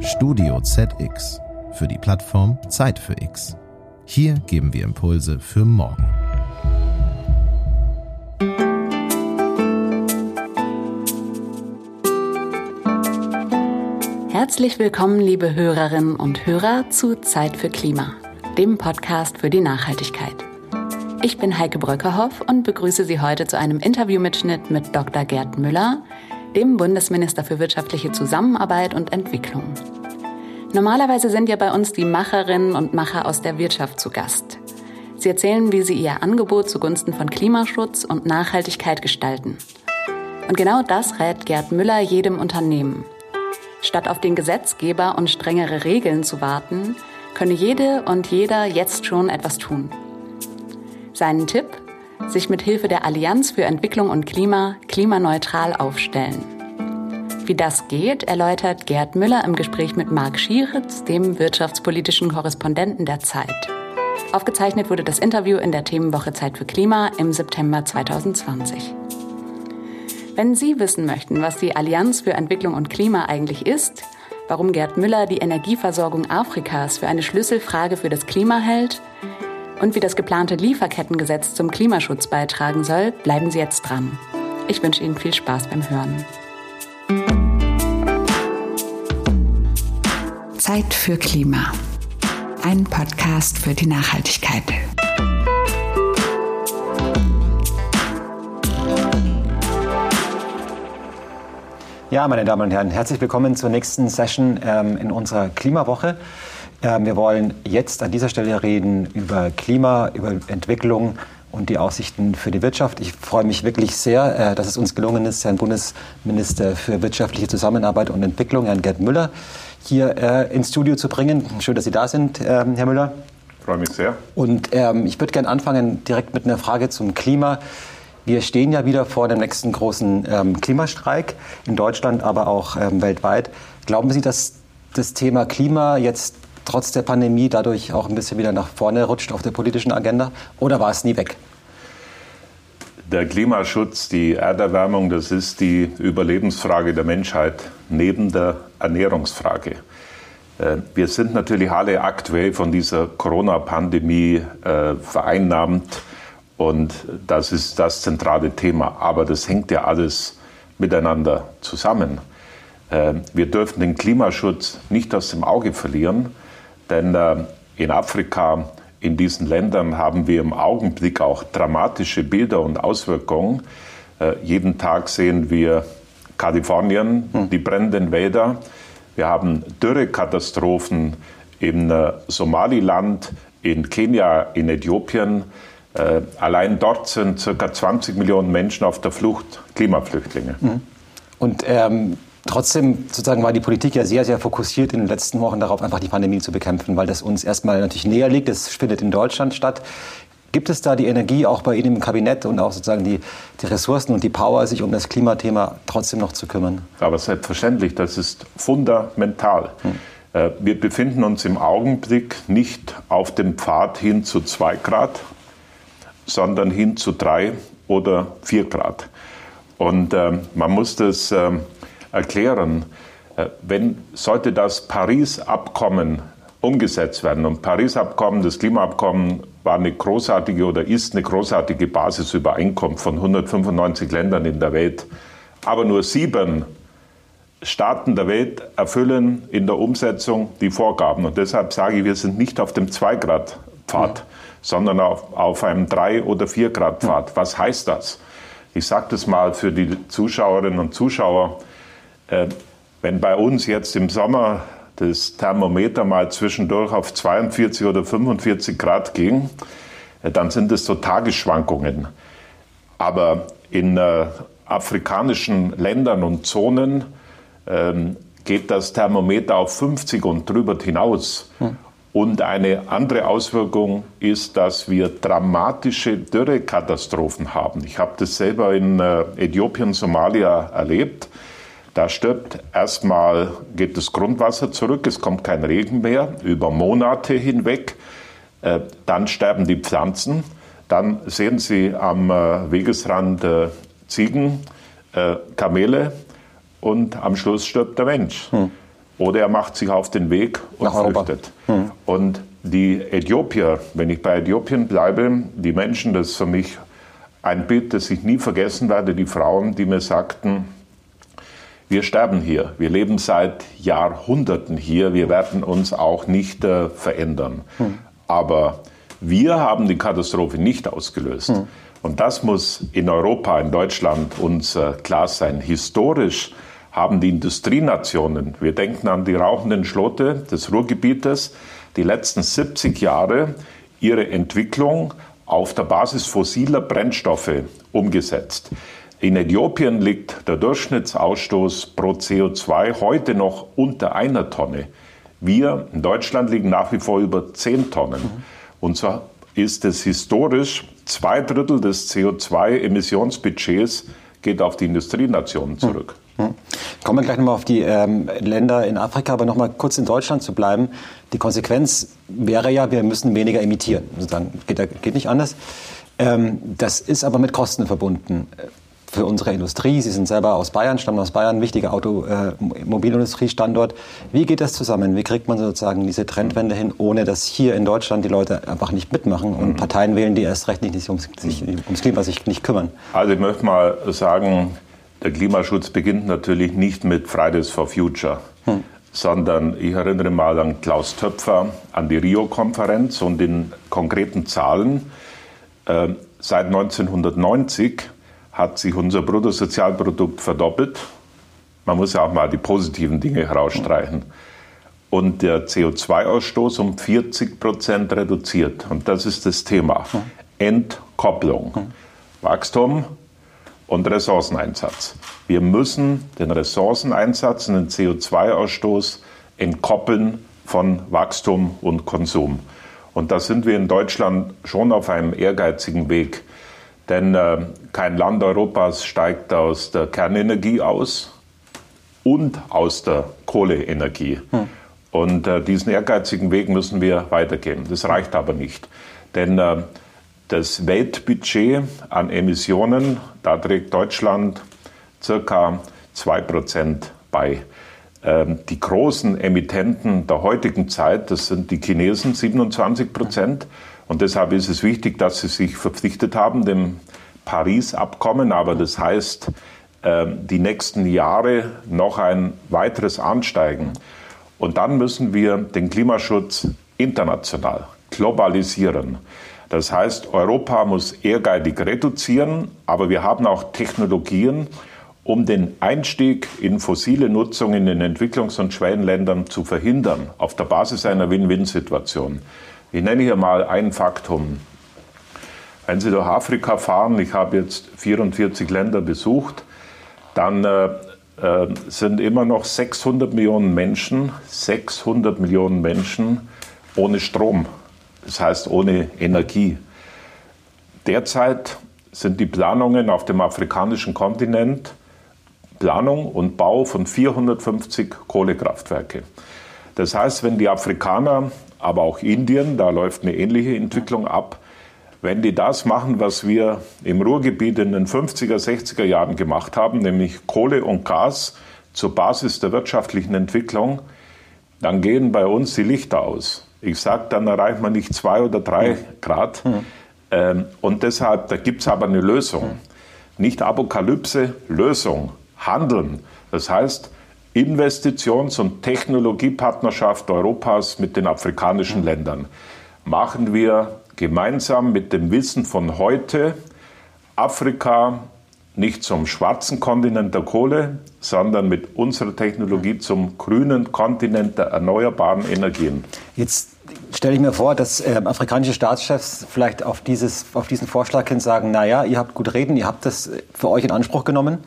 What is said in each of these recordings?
Studio ZX für die Plattform Zeit für X. Hier geben wir Impulse für morgen. Herzlich willkommen, liebe Hörerinnen und Hörer, zu Zeit für Klima, dem Podcast für die Nachhaltigkeit. Ich bin Heike Bröckerhoff und begrüße Sie heute zu einem Interviewmitschnitt mit Dr. Gerd Müller, dem Bundesminister für wirtschaftliche Zusammenarbeit und Entwicklung. Normalerweise sind ja bei uns die Macherinnen und Macher aus der Wirtschaft zu Gast. Sie erzählen, wie sie ihr Angebot zugunsten von Klimaschutz und Nachhaltigkeit gestalten. Und genau das rät Gerd Müller jedem Unternehmen. Statt auf den Gesetzgeber und strengere Regeln zu warten, könne jede und jeder jetzt schon etwas tun. Seinen Tipp? Sich mit Hilfe der Allianz für Entwicklung und Klima klimaneutral aufstellen. Wie das geht, erläutert Gerd Müller im Gespräch mit Marc Schieritz, dem wirtschaftspolitischen Korrespondenten der Zeit. Aufgezeichnet wurde das Interview in der Themenwoche Zeit für Klima im September 2020. Wenn Sie wissen möchten, was die Allianz für Entwicklung und Klima eigentlich ist, warum Gerd Müller die Energieversorgung Afrikas für eine Schlüsselfrage für das Klima hält und wie das geplante Lieferkettengesetz zum Klimaschutz beitragen soll, bleiben Sie jetzt dran. Ich wünsche Ihnen viel Spaß beim Hören. Zeit für Klima. Ein Podcast für die Nachhaltigkeit. Ja, meine Damen und Herren, herzlich willkommen zur nächsten Session ähm, in unserer Klimawoche. Ähm, wir wollen jetzt an dieser Stelle reden über Klima, über Entwicklung und die Aussichten für die Wirtschaft. Ich freue mich wirklich sehr, äh, dass es uns gelungen ist, Herrn Bundesminister für wirtschaftliche Zusammenarbeit und Entwicklung, Herrn Gerd Müller, hier äh, ins Studio zu bringen. Schön, dass Sie da sind, Herr Müller. Ich freue mich sehr. Und ähm, ich würde gerne anfangen direkt mit einer Frage zum Klima. Wir stehen ja wieder vor dem nächsten großen ähm, Klimastreik in Deutschland, aber auch ähm, weltweit. Glauben Sie, dass das Thema Klima jetzt trotz der Pandemie dadurch auch ein bisschen wieder nach vorne rutscht auf der politischen Agenda? Oder war es nie weg? Der Klimaschutz, die Erderwärmung, das ist die Überlebensfrage der Menschheit neben der Ernährungsfrage. Äh, wir sind natürlich alle aktuell von dieser Corona-Pandemie äh, vereinnahmt und das ist das zentrale Thema. Aber das hängt ja alles miteinander zusammen. Äh, wir dürfen den Klimaschutz nicht aus dem Auge verlieren. Denn in Afrika, in diesen Ländern haben wir im Augenblick auch dramatische Bilder und Auswirkungen. Äh, jeden Tag sehen wir Kalifornien, hm. die brennenden Wälder. Wir haben Dürrekatastrophen in äh, Somaliland, in Kenia, in Äthiopien. Äh, allein dort sind ca. 20 Millionen Menschen auf der Flucht, Klimaflüchtlinge. Hm. Und ähm, Trotzdem sozusagen war die Politik ja sehr, sehr fokussiert in den letzten Wochen darauf, einfach die Pandemie zu bekämpfen, weil das uns erstmal natürlich näher liegt. Das findet in Deutschland statt. Gibt es da die Energie auch bei Ihnen im Kabinett und auch sozusagen die, die Ressourcen und die Power, sich um das Klimathema trotzdem noch zu kümmern? Aber selbstverständlich, das ist fundamental. Hm. Äh, wir befinden uns im Augenblick nicht auf dem Pfad hin zu zwei Grad, sondern hin zu drei oder vier Grad. Und äh, man muss das äh, erklären, äh, wenn sollte das Paris-Abkommen umgesetzt werden. Und Paris-Abkommen, das Klimaabkommen war eine großartige oder ist eine großartige Basisübereinkunft von 195 Ländern in der Welt. Aber nur sieben Staaten der Welt erfüllen in der Umsetzung die Vorgaben. Und deshalb sage ich, wir sind nicht auf dem 2-Grad-Pfad, ja. sondern auf, auf einem 3- oder 4-Grad-Pfad. Ja. Was heißt das? Ich sage das mal für die Zuschauerinnen und Zuschauer. Äh, wenn bei uns jetzt im Sommer das Thermometer mal zwischendurch auf 42 oder 45 Grad ging, äh, dann sind es so Tagesschwankungen. Aber in äh, afrikanischen Ländern und Zonen ähm, geht das Thermometer auf 50 und drüber hinaus. Hm. Und eine andere Auswirkung ist, dass wir dramatische Dürrekatastrophen haben. Ich habe das selber in äh, Äthiopien, Somalia erlebt. Da stirbt erstmal, geht das Grundwasser zurück, es kommt kein Regen mehr über Monate hinweg. Äh, dann sterben die Pflanzen. Dann sehen Sie am äh, Wegesrand äh, Ziegen, Kamele und am Schluss stirbt der Mensch. Hm. oder er macht sich auf den Weg und Nach flüchtet. Und die Äthiopier, wenn ich bei Äthiopien bleibe, die Menschen, das ist für mich ein Bild, das ich nie vergessen werde, die Frauen, die mir sagten, wir sterben hier, wir leben seit Jahrhunderten hier, wir werden uns auch nicht äh, verändern. Aber wir haben die Katastrophe nicht ausgelöst. Und das muss in Europa, in Deutschland uns äh, klar sein. Historisch haben die Industrienationen, wir denken an die rauchenden Schlote des Ruhrgebietes, die letzten 70 Jahre ihre Entwicklung auf der Basis fossiler Brennstoffe umgesetzt. In Äthiopien liegt der Durchschnittsausstoß pro CO2 heute noch unter einer Tonne. Wir in Deutschland liegen nach wie vor über 10 Tonnen. Und so ist es historisch, zwei Drittel des CO2-Emissionsbudgets geht auf die Industrienationen zurück. Kommen wir gleich nochmal auf die ähm, Länder in Afrika, aber nochmal kurz in Deutschland zu bleiben. Die Konsequenz wäre ja, wir müssen weniger emittieren. Sozusagen. Geht, geht nicht anders. Ähm, das ist aber mit Kosten verbunden. Für unsere Industrie, Sie sind selber aus Bayern, stammen aus Bayern, wichtiger Automobilindustriestandort. Wie geht das zusammen? Wie kriegt man sozusagen diese Trendwende hin, ohne dass hier in Deutschland die Leute einfach nicht mitmachen und Parteien wählen, die erst recht nicht ums, sich, ums Klima sich nicht kümmern? Also ich möchte mal sagen, der Klimaschutz beginnt natürlich nicht mit Fridays for Future, hm. sondern ich erinnere mal an Klaus Töpfer, an die Rio-Konferenz und in konkreten Zahlen. Äh, seit 1990 hat sich unser Bruttosozialprodukt verdoppelt. Man muss ja auch mal die positiven Dinge herausstreichen. Und der CO2-Ausstoß um 40 Prozent reduziert. Und das ist das Thema. Entkopplung. Wachstum und Ressourceneinsatz. Wir müssen den Ressourceneinsatz und den CO2-Ausstoß entkoppeln von Wachstum und Konsum. Und da sind wir in Deutschland schon auf einem ehrgeizigen Weg. Denn äh, kein Land Europas steigt aus der Kernenergie aus und aus der Kohleenergie. Hm. Und äh, diesen ehrgeizigen Weg müssen wir weitergehen. Das reicht aber nicht. Denn äh, das Weltbudget an Emissionen, da trägt Deutschland circa 2% bei. Ähm, die großen Emittenten der heutigen Zeit, das sind die Chinesen, 27 Prozent. Und deshalb ist es wichtig, dass sie sich verpflichtet haben, dem Paris-Abkommen. Aber das heißt, ähm, die nächsten Jahre noch ein weiteres Ansteigen. Und dann müssen wir den Klimaschutz international globalisieren. Das heißt, Europa muss ehrgeizig reduzieren, aber wir haben auch Technologien, um den Einstieg in fossile Nutzung in den Entwicklungs- und Schwellenländern zu verhindern, auf der Basis einer Win-Win-Situation. Ich nenne hier mal ein Faktum. Wenn Sie durch Afrika fahren, ich habe jetzt 44 Länder besucht, dann äh, äh, sind immer noch 600 Millionen Menschen, 600 Millionen Menschen ohne Strom, das heißt ohne Energie. Derzeit sind die Planungen auf dem afrikanischen Kontinent Planung und Bau von 450 Kohlekraftwerke. Das heißt, wenn die Afrikaner aber auch Indien, da läuft eine ähnliche Entwicklung ab. Wenn die das machen, was wir im Ruhrgebiet in den 50er, 60er Jahren gemacht haben, nämlich Kohle und Gas zur Basis der wirtschaftlichen Entwicklung, dann gehen bei uns die Lichter aus. Ich sage, dann erreicht man nicht zwei oder drei Grad. Ähm, und deshalb, da gibt es aber eine Lösung. Nicht Apokalypse, Lösung, Handeln. Das heißt, Investitions- und Technologiepartnerschaft Europas mit den afrikanischen Ländern machen wir gemeinsam mit dem Wissen von heute Afrika nicht zum schwarzen Kontinent der Kohle, sondern mit unserer Technologie zum grünen Kontinent der erneuerbaren Energien. Jetzt stelle ich mir vor, dass äh, afrikanische Staatschefs vielleicht auf, dieses, auf diesen Vorschlag hin sagen, naja, ihr habt gut reden, ihr habt das für euch in Anspruch genommen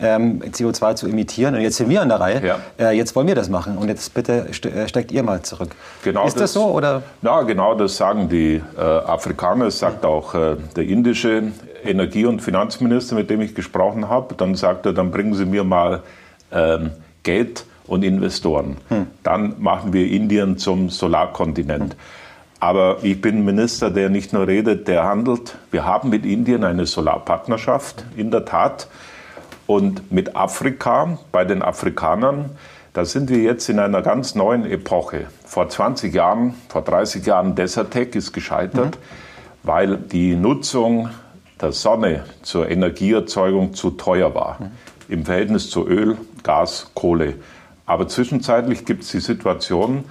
ähm, CO2 zu emittieren. Und jetzt sind wir an der Reihe. Ja. Äh, jetzt wollen wir das machen. Und jetzt bitte äh, steckt ihr mal zurück. Genau Ist das, das, so? Oder? Ja, genau das sagen die äh, Afrikaner. Das sagt auch äh, der indische Energie- und Finanzminister, mit dem ich gesprochen habe. Dann sagt er, dann bringen Sie mir mal ähm, Geld und Investoren. Hm. Dann machen wir Indien zum Solarkontinent. Hm. Aber ich bin Minister, der nicht nur redet, der handelt. Wir haben mit Indien eine Solarpartnerschaft, in der Tat. Und mit Afrika, bei den Afrikanern, Da sind wir jetzt in einer ganz neuen Epoche. Vor 20 Jahren, vor 30 Jahren Desertec ist gescheitert, mhm. weil die Nutzung der Sonne zur Energieerzeugung zu teuer war. Mhm. Im Verhältnis zu Öl, Gas, Kohle. Aber zwischenzeitlich gibt es die Situation,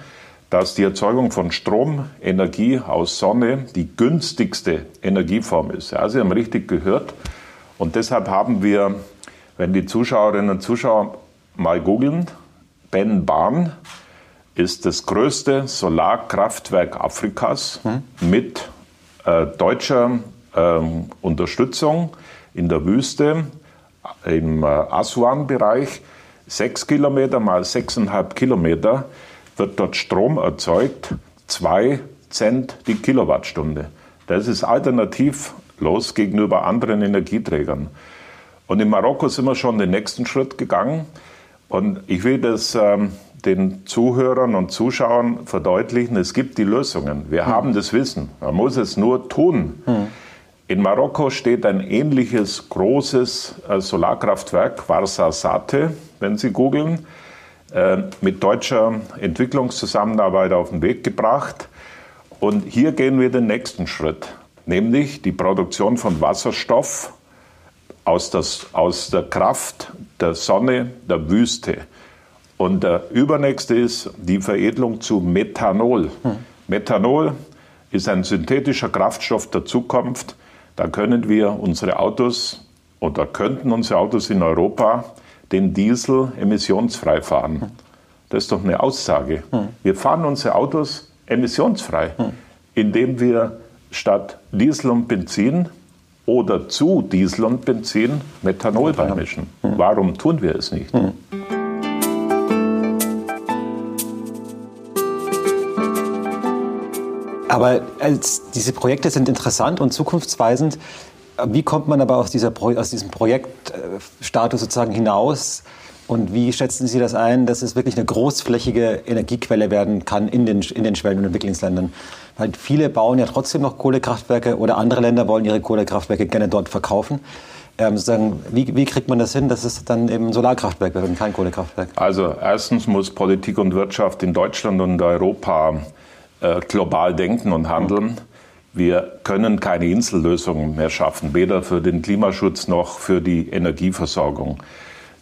dass die Erzeugung von Strom, Energie aus Sonne die günstigste Energieform ist. Ja, Sie haben richtig gehört. Und deshalb haben wir, wenn die Zuschauerinnen und Zuschauer mal googeln, Ben Bahn ist das größte Solarkraftwerk Afrikas hm. mit äh, deutscher äh, Unterstützung in der Wüste im äh, Aswan-Bereich. Sechs Kilometer mal sechseinhalb Kilometer wird dort Strom erzeugt, zwei Cent die Kilowattstunde. Das ist alternativlos gegenüber anderen Energieträgern. Und in Marokko sind wir schon den nächsten Schritt gegangen. Und ich will das ähm, den Zuhörern und Zuschauern verdeutlichen, es gibt die Lösungen. Wir hm. haben das Wissen. Man muss es nur tun. Hm. In Marokko steht ein ähnliches großes äh, Solarkraftwerk, Warsasate, wenn Sie googeln, äh, mit deutscher Entwicklungszusammenarbeit auf den Weg gebracht. Und hier gehen wir den nächsten Schritt, nämlich die Produktion von Wasserstoff aus, das, aus der Kraft der Sonne, der Wüste. Und der übernächste ist die Veredelung zu Methanol. Hm. Methanol ist ein synthetischer Kraftstoff der Zukunft. Da können wir unsere Autos oder könnten unsere Autos in Europa den Diesel emissionsfrei fahren. Hm. Das ist doch eine Aussage. Hm. Wir fahren unsere Autos emissionsfrei, hm. indem wir statt Diesel und Benzin oder zu Diesel und Benzin Methanol beimischen. Mhm. Warum tun wir es nicht? Mhm. Aber als, diese Projekte sind interessant und zukunftsweisend. Wie kommt man aber aus, dieser, aus diesem Projektstatus sozusagen hinaus? Und wie schätzen Sie das ein, dass es wirklich eine großflächige Energiequelle werden kann in den, in den Schwellen- und Entwicklungsländern? Weil viele bauen ja trotzdem noch Kohlekraftwerke oder andere Länder wollen ihre Kohlekraftwerke gerne dort verkaufen. Ähm, sozusagen, wie, wie, kriegt man das hin, dass es dann eben Solarkraftwerk wird und kein Kohlekraftwerk? Also erstens muss Politik und Wirtschaft in Deutschland und Europa äh, global denken und handeln. Wir können keine Insellösungen mehr schaffen, weder für den Klimaschutz noch für die Energieversorgung.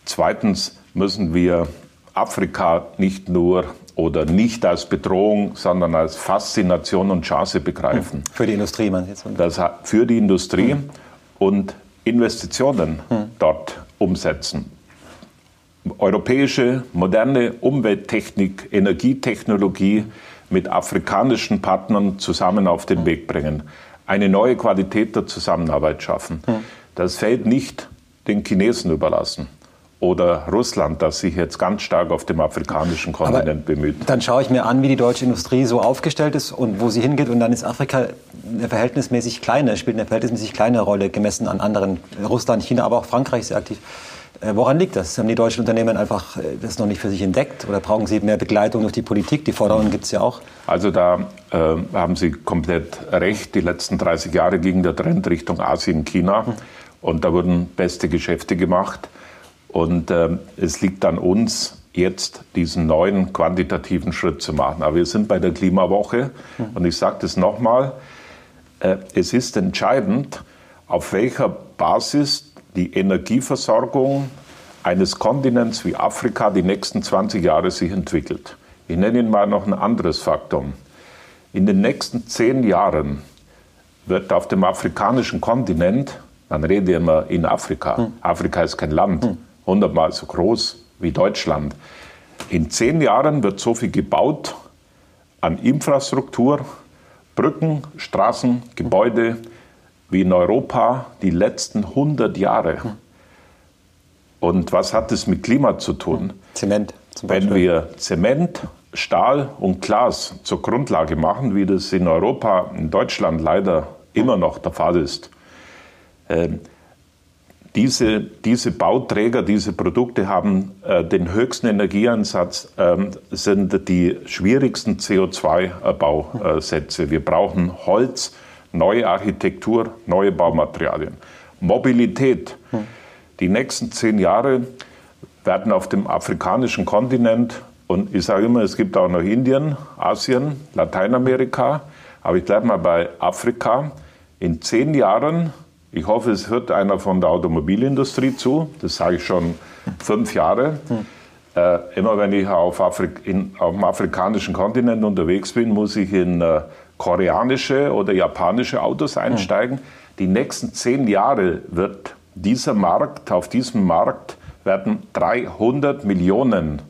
Zweitens müssen wir Afrika nicht nur oder nicht als Bedrohung, sondern als Faszination und Chance begreifen. Für die Industrie, man jetzt. Das für die Industrie hm. und Investitionen hm. dort umsetzen. Europäische moderne Umwelttechnik, Energietechnologie mit afrikanischen Partnern zusammen auf den hm. Weg bringen. Eine neue Qualität der Zusammenarbeit schaffen. Hm. Das fällt nicht den Chinesen überlassen oder Russland, das sich jetzt ganz stark auf dem afrikanischen Kontinent Aber bemüht. Dann schaue ich mir an, wie die deutsche Industrie so aufgestellt ist und wo sie hingeht. Und dann ist Afrika eine verhältnismäßig kleine, spielt eine verhältnismäßig kleine Rolle gemessen an anderen. Russland, China, aber auch Frankreich sehr aktiv. Äh, woran liegt das? Haben die deutschen Unternehmen einfach äh, das noch nicht für sich entdeckt oder brauchen sie mehr Begleitung durch die Politik? Die Forderungen gibt es ja auch. Also da äh, haben Sie komplett recht. Die letzten 30 Jahre ging der Trend Richtung Asien, China. Hm. Und da wurden beste Geschäfte gemacht. Und äh, es liegt an uns, jetzt diesen neuen quantitativen Schritt zu machen. Aber wir sind bei der Klimawoche mhm. und ich sage das nochmal, äh, es ist entscheidend, auf welcher Basis die Energieversorgung eines Kontinents wie Afrika die nächsten 20 Jahre sich entwickelt. Ich nenne Ihnen mal noch ein anderes Faktum. In den nächsten zehn Jahren wird auf dem afrikanischen Kontinent, man redet immer in Afrika, hm. Afrika ist kein Land, hm hundertmal so groß wie Deutschland. In zehn Jahren wird so viel gebaut an Infrastruktur, Brücken, Straßen, Gebäude wie in Europa die letzten 100 Jahre. Und was hat das mit Klima zu tun? Zement. Zum Beispiel. Wenn wir Zement, Stahl und Glas zur Grundlage machen, wie das in Europa, in Deutschland leider immer noch der Fall ist, ähm, diese, diese Bauträger, diese Produkte haben äh, den höchsten Energieeinsatz, äh, sind die schwierigsten CO2-Bausätze. Wir brauchen Holz, neue Architektur, neue Baumaterialien. Mobilität. Die nächsten zehn Jahre werden auf dem afrikanischen Kontinent und ich sage immer, es gibt auch noch Indien, Asien, Lateinamerika, aber ich bleibe mal bei Afrika. In zehn Jahren, ich hoffe, es hört einer von der Automobilindustrie zu, das sage ich schon fünf Jahre. Äh, immer wenn ich auf, Afrik in, auf, dem afrikanischen Kontinent unterwegs bin, muss ich in äh, koreanische oder japanische Autos einsteigen. Die nächsten zehn Jahre wird dieser Markt, auf diesem Markt werden 300 Millionen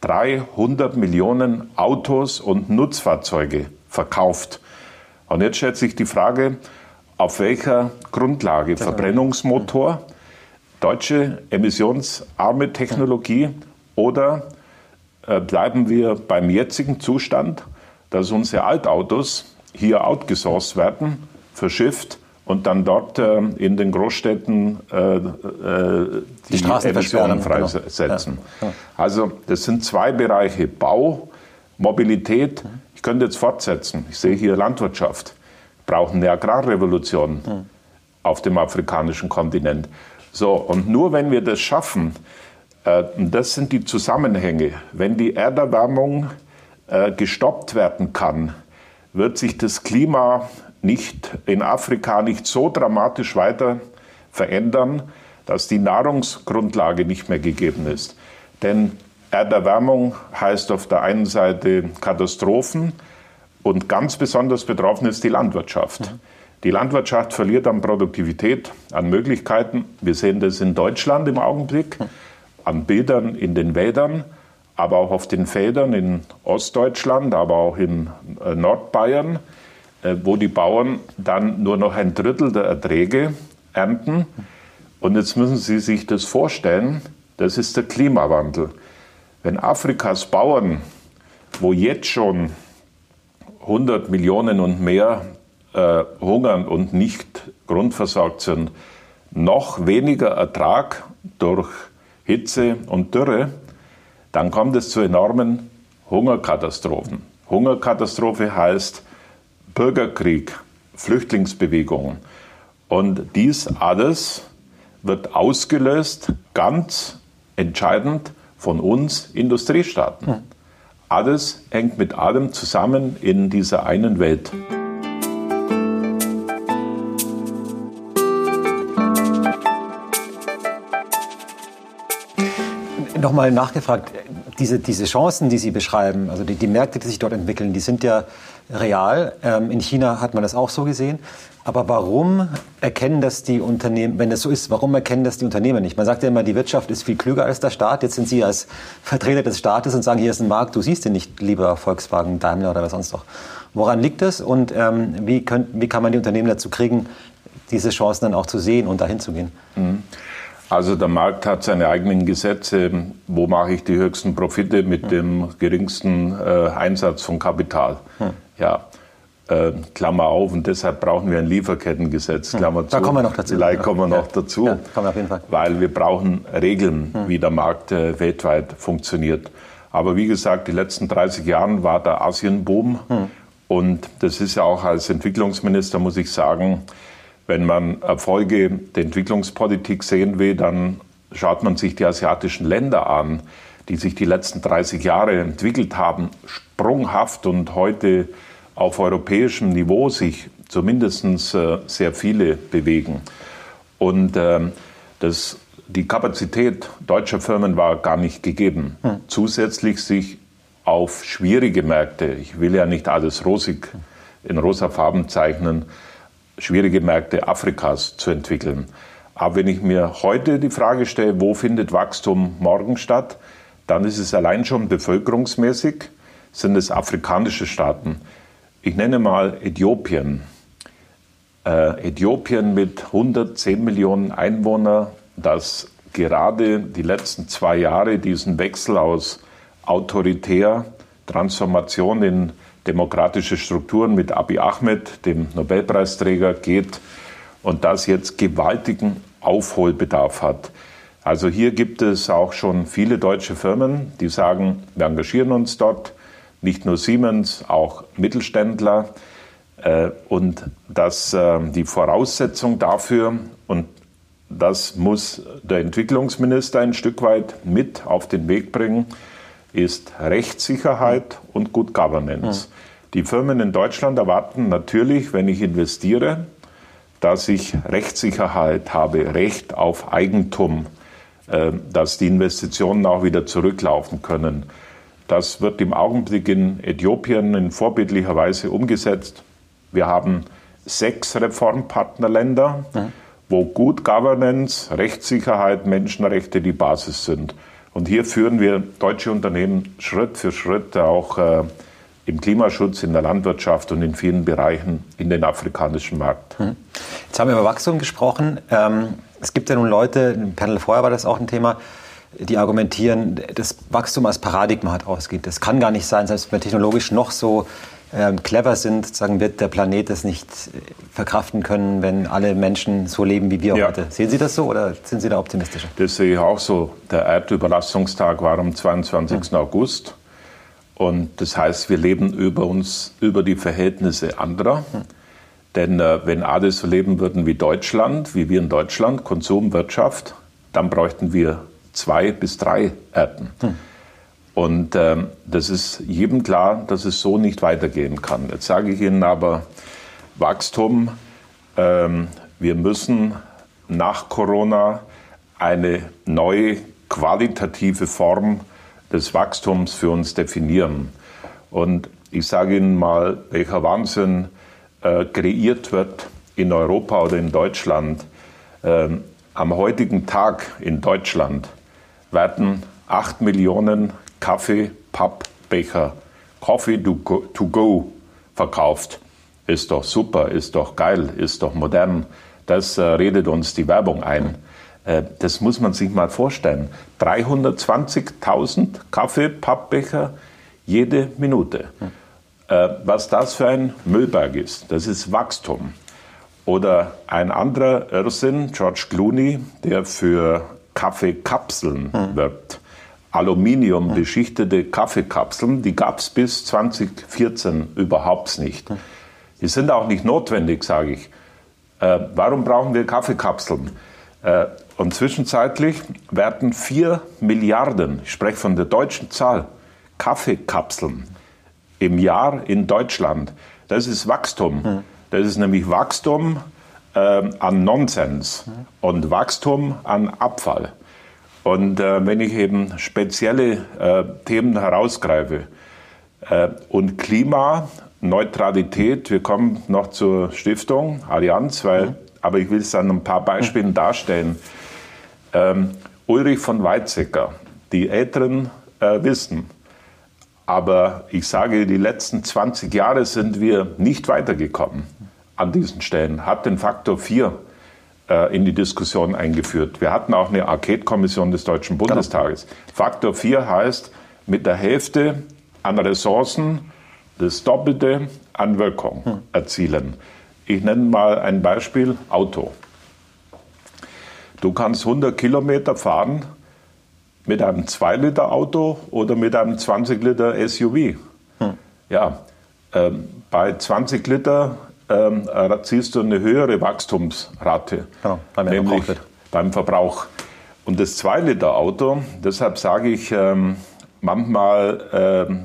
300 Millionen Autos und Nutzfahrzeuge verkauft. Und jetzt stellt sich die Frage, auf welcher Grundlage Verbrennungsmotor, deutsche emissionsarme Technologie oder äh, bleiben wir beim jetzigen Zustand, dass unsere Altautos hier outgesourced werden, verschifft und dann dort äh, in den Großstädten äh die, die Emissionen genau. freisetzen. Genau. Ja. Also das sind zwei Bereiche, Bau, Mobilität. Ich könnte jetzt fortsetzen. Ich sehe hier Landwirtschaft. Wir brauchen eine Agrarrevolution mhm. auf dem afrikanischen Kontinent. So, und nur wenn wir das schaffen, äh, das sind die Zusammenhänge, wenn die Erderwärmung äh, gestoppt werden kann, wird sich das Klima nicht in Afrika nicht so dramatisch weiter verändern, dass die Nahrungsgrundlage nicht mehr gegeben ist. Denn Erderwärmung heißt auf der einen Seite Katastrophen und ganz besonders betroffen ist die Landwirtschaft. Die Landwirtschaft verliert an Produktivität, an Möglichkeiten. Wir sehen das in Deutschland im Augenblick, an Bildern in den Wäldern, aber auch auf den Feldern in Ostdeutschland, aber auch in äh, Nordbayern. Äh, wo die Bauern dann nur noch ein Drittel der Erträge ernten. Und jetzt müssen Sie sich das vorstellen, das ist der Klimawandel. Wenn Afrikas Bauern, wo jetzt schon 100 Millionen und mehr äh, hungern und nicht grundversorgt sind, noch weniger Ertrag durch Hitze und Dürre, dann kommt es zu enormen Hungerkatastrophen. Hungerkatastrophe heißt, Bürgerkrieg, Flüchtlingsbewegungen. Und dies alles wird ausgelöst, ganz entscheidend von uns Industriestaaten. Alles hängt mit allem zusammen in dieser einen Welt. Nochmal nachgefragt, diese, diese Chancen, die Sie beschreiben, also die, die Märkte, die sich dort entwickeln, die sind ja real. Ähm, in China hat man das auch so gesehen. Aber warum erkennen das die Unternehmen, wenn das so ist, warum erkennen das die Unternehmen nicht? Man sagt ja immer, die Wirtschaft ist viel klüger als der Staat. Jetzt sind Sie als Vertreter des Staates und sagen, hier ist ein Markt, du siehst den nicht, lieber Volkswagen, Daimler oder was sonst noch. Woran liegt das und ähm, wie, könnt, wie kann man die Unternehmen dazu kriegen, diese Chancen dann auch zu sehen und dahin zu gehen? Mhm. Also der Markt hat seine eigenen Gesetze. Wo mache ich die höchsten Profite mit hm. dem geringsten äh, Einsatz von Kapital? Hm. Ja, äh, Klammer auf, und deshalb brauchen wir ein Lieferkettengesetz, hm. Klammer zu. Da kommen wir noch dazu. Vielleicht kommen wir noch dazu, ja, kommen wir auf jeden Fall. weil wir brauchen Regeln, hm. wie der Markt äh, weltweit funktioniert. Aber wie gesagt, die letzten 30 Jahre war der Asienboom hm. und das ist ja auch als Entwicklungsminister, muss ich sagen, wenn man Erfolge der Entwicklungspolitik sehen will, dann schaut man sich die asiatischen Länder an, die sich die letzten 30 Jahre entwickelt haben, sprunghaft und heute auf europäischem Niveau sich zumindest äh, sehr viele bewegen. Und ähm, das, die Kapazität deutscher Firmen war gar nicht gegeben. Hm. Zusätzlich sich auf schwierige Märkte, ich will ja nicht alles rosig in rosa Farben zeichnen, schwierige Märkte Afrikas zu entwickeln. Aber wenn ich mir heute die Frage stelle, wo findet Wachstum morgen statt, dann ist es allein schon bevölkerungsmäßig, sind es afrikanische Staaten. Ich nenne mal Äthiopien. Äh, Äthiopien mit 110 Millionen Einwohnern, das gerade die letzten zwei Jahre diesen Wechsel aus autoritär, Transformation in demokratische Strukturen mit Abiy Ahmed, dem Nobelpreisträger, geht und das jetzt gewaltigen Aufholbedarf hat. Also hier gibt es auch schon viele deutsche Firmen, die sagen, wir engagieren uns dort, nicht nur Siemens, auch Mittelständler. Äh, und dass äh, die Voraussetzung dafür, und das muss der Entwicklungsminister ein Stück weit mit auf den Weg bringen, ist Rechtssicherheit und Good Governance. Mhm. Die Firmen in Deutschland erwarten natürlich, wenn ich investiere, dass ich Rechtssicherheit habe, Recht auf Eigentum, äh, dass die Investitionen auch wieder zurücklaufen können. Das wird im Augenblick in Äthiopien in vorbildlicher Weise umgesetzt. Wir haben sechs Reformpartnerländer, mhm. wo Good Governance, Rechtssicherheit, Menschenrechte die Basis sind. Und hier führen wir deutsche Unternehmen Schritt für Schritt auch äh, im Klimaschutz, in der Landwirtschaft und in vielen Bereichen in den afrikanischen Markt. Mhm. Jetzt haben wir über Wachstum gesprochen. Ähm, es gibt ja nun Leute, im Panel vorher war das auch ein Thema, die argumentieren, dass Wachstum als Paradigma hat ausgeht. Das kann gar nicht sein, selbst wenn wir technologisch noch so ähm, clever sind, sagen, wird der Planet das nicht äh, verkraften können, wenn alle Menschen so leben wie wir ja. heute. Sehen Sie das so oder sind Sie da optimistischer? Das sehe ich auch so. Der Erdüberlastungstag war am 22. Mhm. August. Und das heißt, wir leben über uns, über die Verhältnisse anderer. Mhm. Denn äh, wenn alle so leben würden wie Deutschland, wie wir in Deutschland, Konsum, Wirtschaft, dann bräuchten wir zwei bis drei Erden. Mhm. Und ähm, das ist jedem klar, dass es so nicht weitergehen kann. Jetzt sage ich Ihnen aber, Wachstum, ähm, wir müssen nach Corona eine neue qualitative Form des Wachstums für uns definieren. Und ich sage Ihnen mal, welcher Wahnsinn äh, kreiert wird in Europa oder in Deutschland. Ähm, am heutigen Tag in Deutschland werden 8 Millionen Kaffee, Pappbecher, Coffee to go, verkauft. Ist doch super, ist doch geil, ist doch modern. Das äh, redet uns die Werbung ein. Äh, das muss man sich mal vorstellen. 320.000 Kaffee, Pappbecher jede Minute. Äh, was das für ein Müllberg ist, das ist Wachstum. Oder ein anderer Irrsinn, George Clooney, der für Kaffeekapseln hm. wirbt. Aluminium beschichtete Kaffeekapseln, die gab es bis 2014 überhaupt nicht. Die sind auch nicht notwendig, sage ich. Äh, warum brauchen wir Kaffeekapseln? Äh, und zwischenzeitlich werden 4 Milliarden, ich spreche von der deutschen Zahl, Kaffeekapseln im Jahr in Deutschland. Das ist Wachstum. Das ist nämlich Wachstum äh, an Nonsens und Wachstum an Abfall. Und äh, wenn ich eben spezielle äh, Themen herausgreife äh, und Klimaneutralität, wir kommen noch zur Stiftung Allianz, weil, mhm. aber ich will es an ein paar Beispielen mhm. darstellen. Ähm, Ulrich von Weizsäcker, die Älteren äh, wissen, aber ich sage, die letzten 20 Jahre sind wir nicht weitergekommen an diesen Stellen, hat den Faktor 4 äh, in die Diskussion eingeführt. Wir hatten auch eine Arcade-Kommission des Deutschen genau. Bundestages. Faktor 4 heißt, mit der Hälfte an Ressourcen das Doppelte an Wirkung hm. erzielen. Ich nenne mal ein Beispiel, Auto. Du kannst 100 Kilometer fahren mit einem 2-Liter-Auto oder mit einem 20-Liter-SUV. Hm. Ja, ähm, bei 20 Liter ähm, erzielst du eine höhere Wachstumsrate, genau, nämlich beim Verbrauch. Und das 2-Liter-Auto, deshalb sage ich ähm, manchmal, ähm,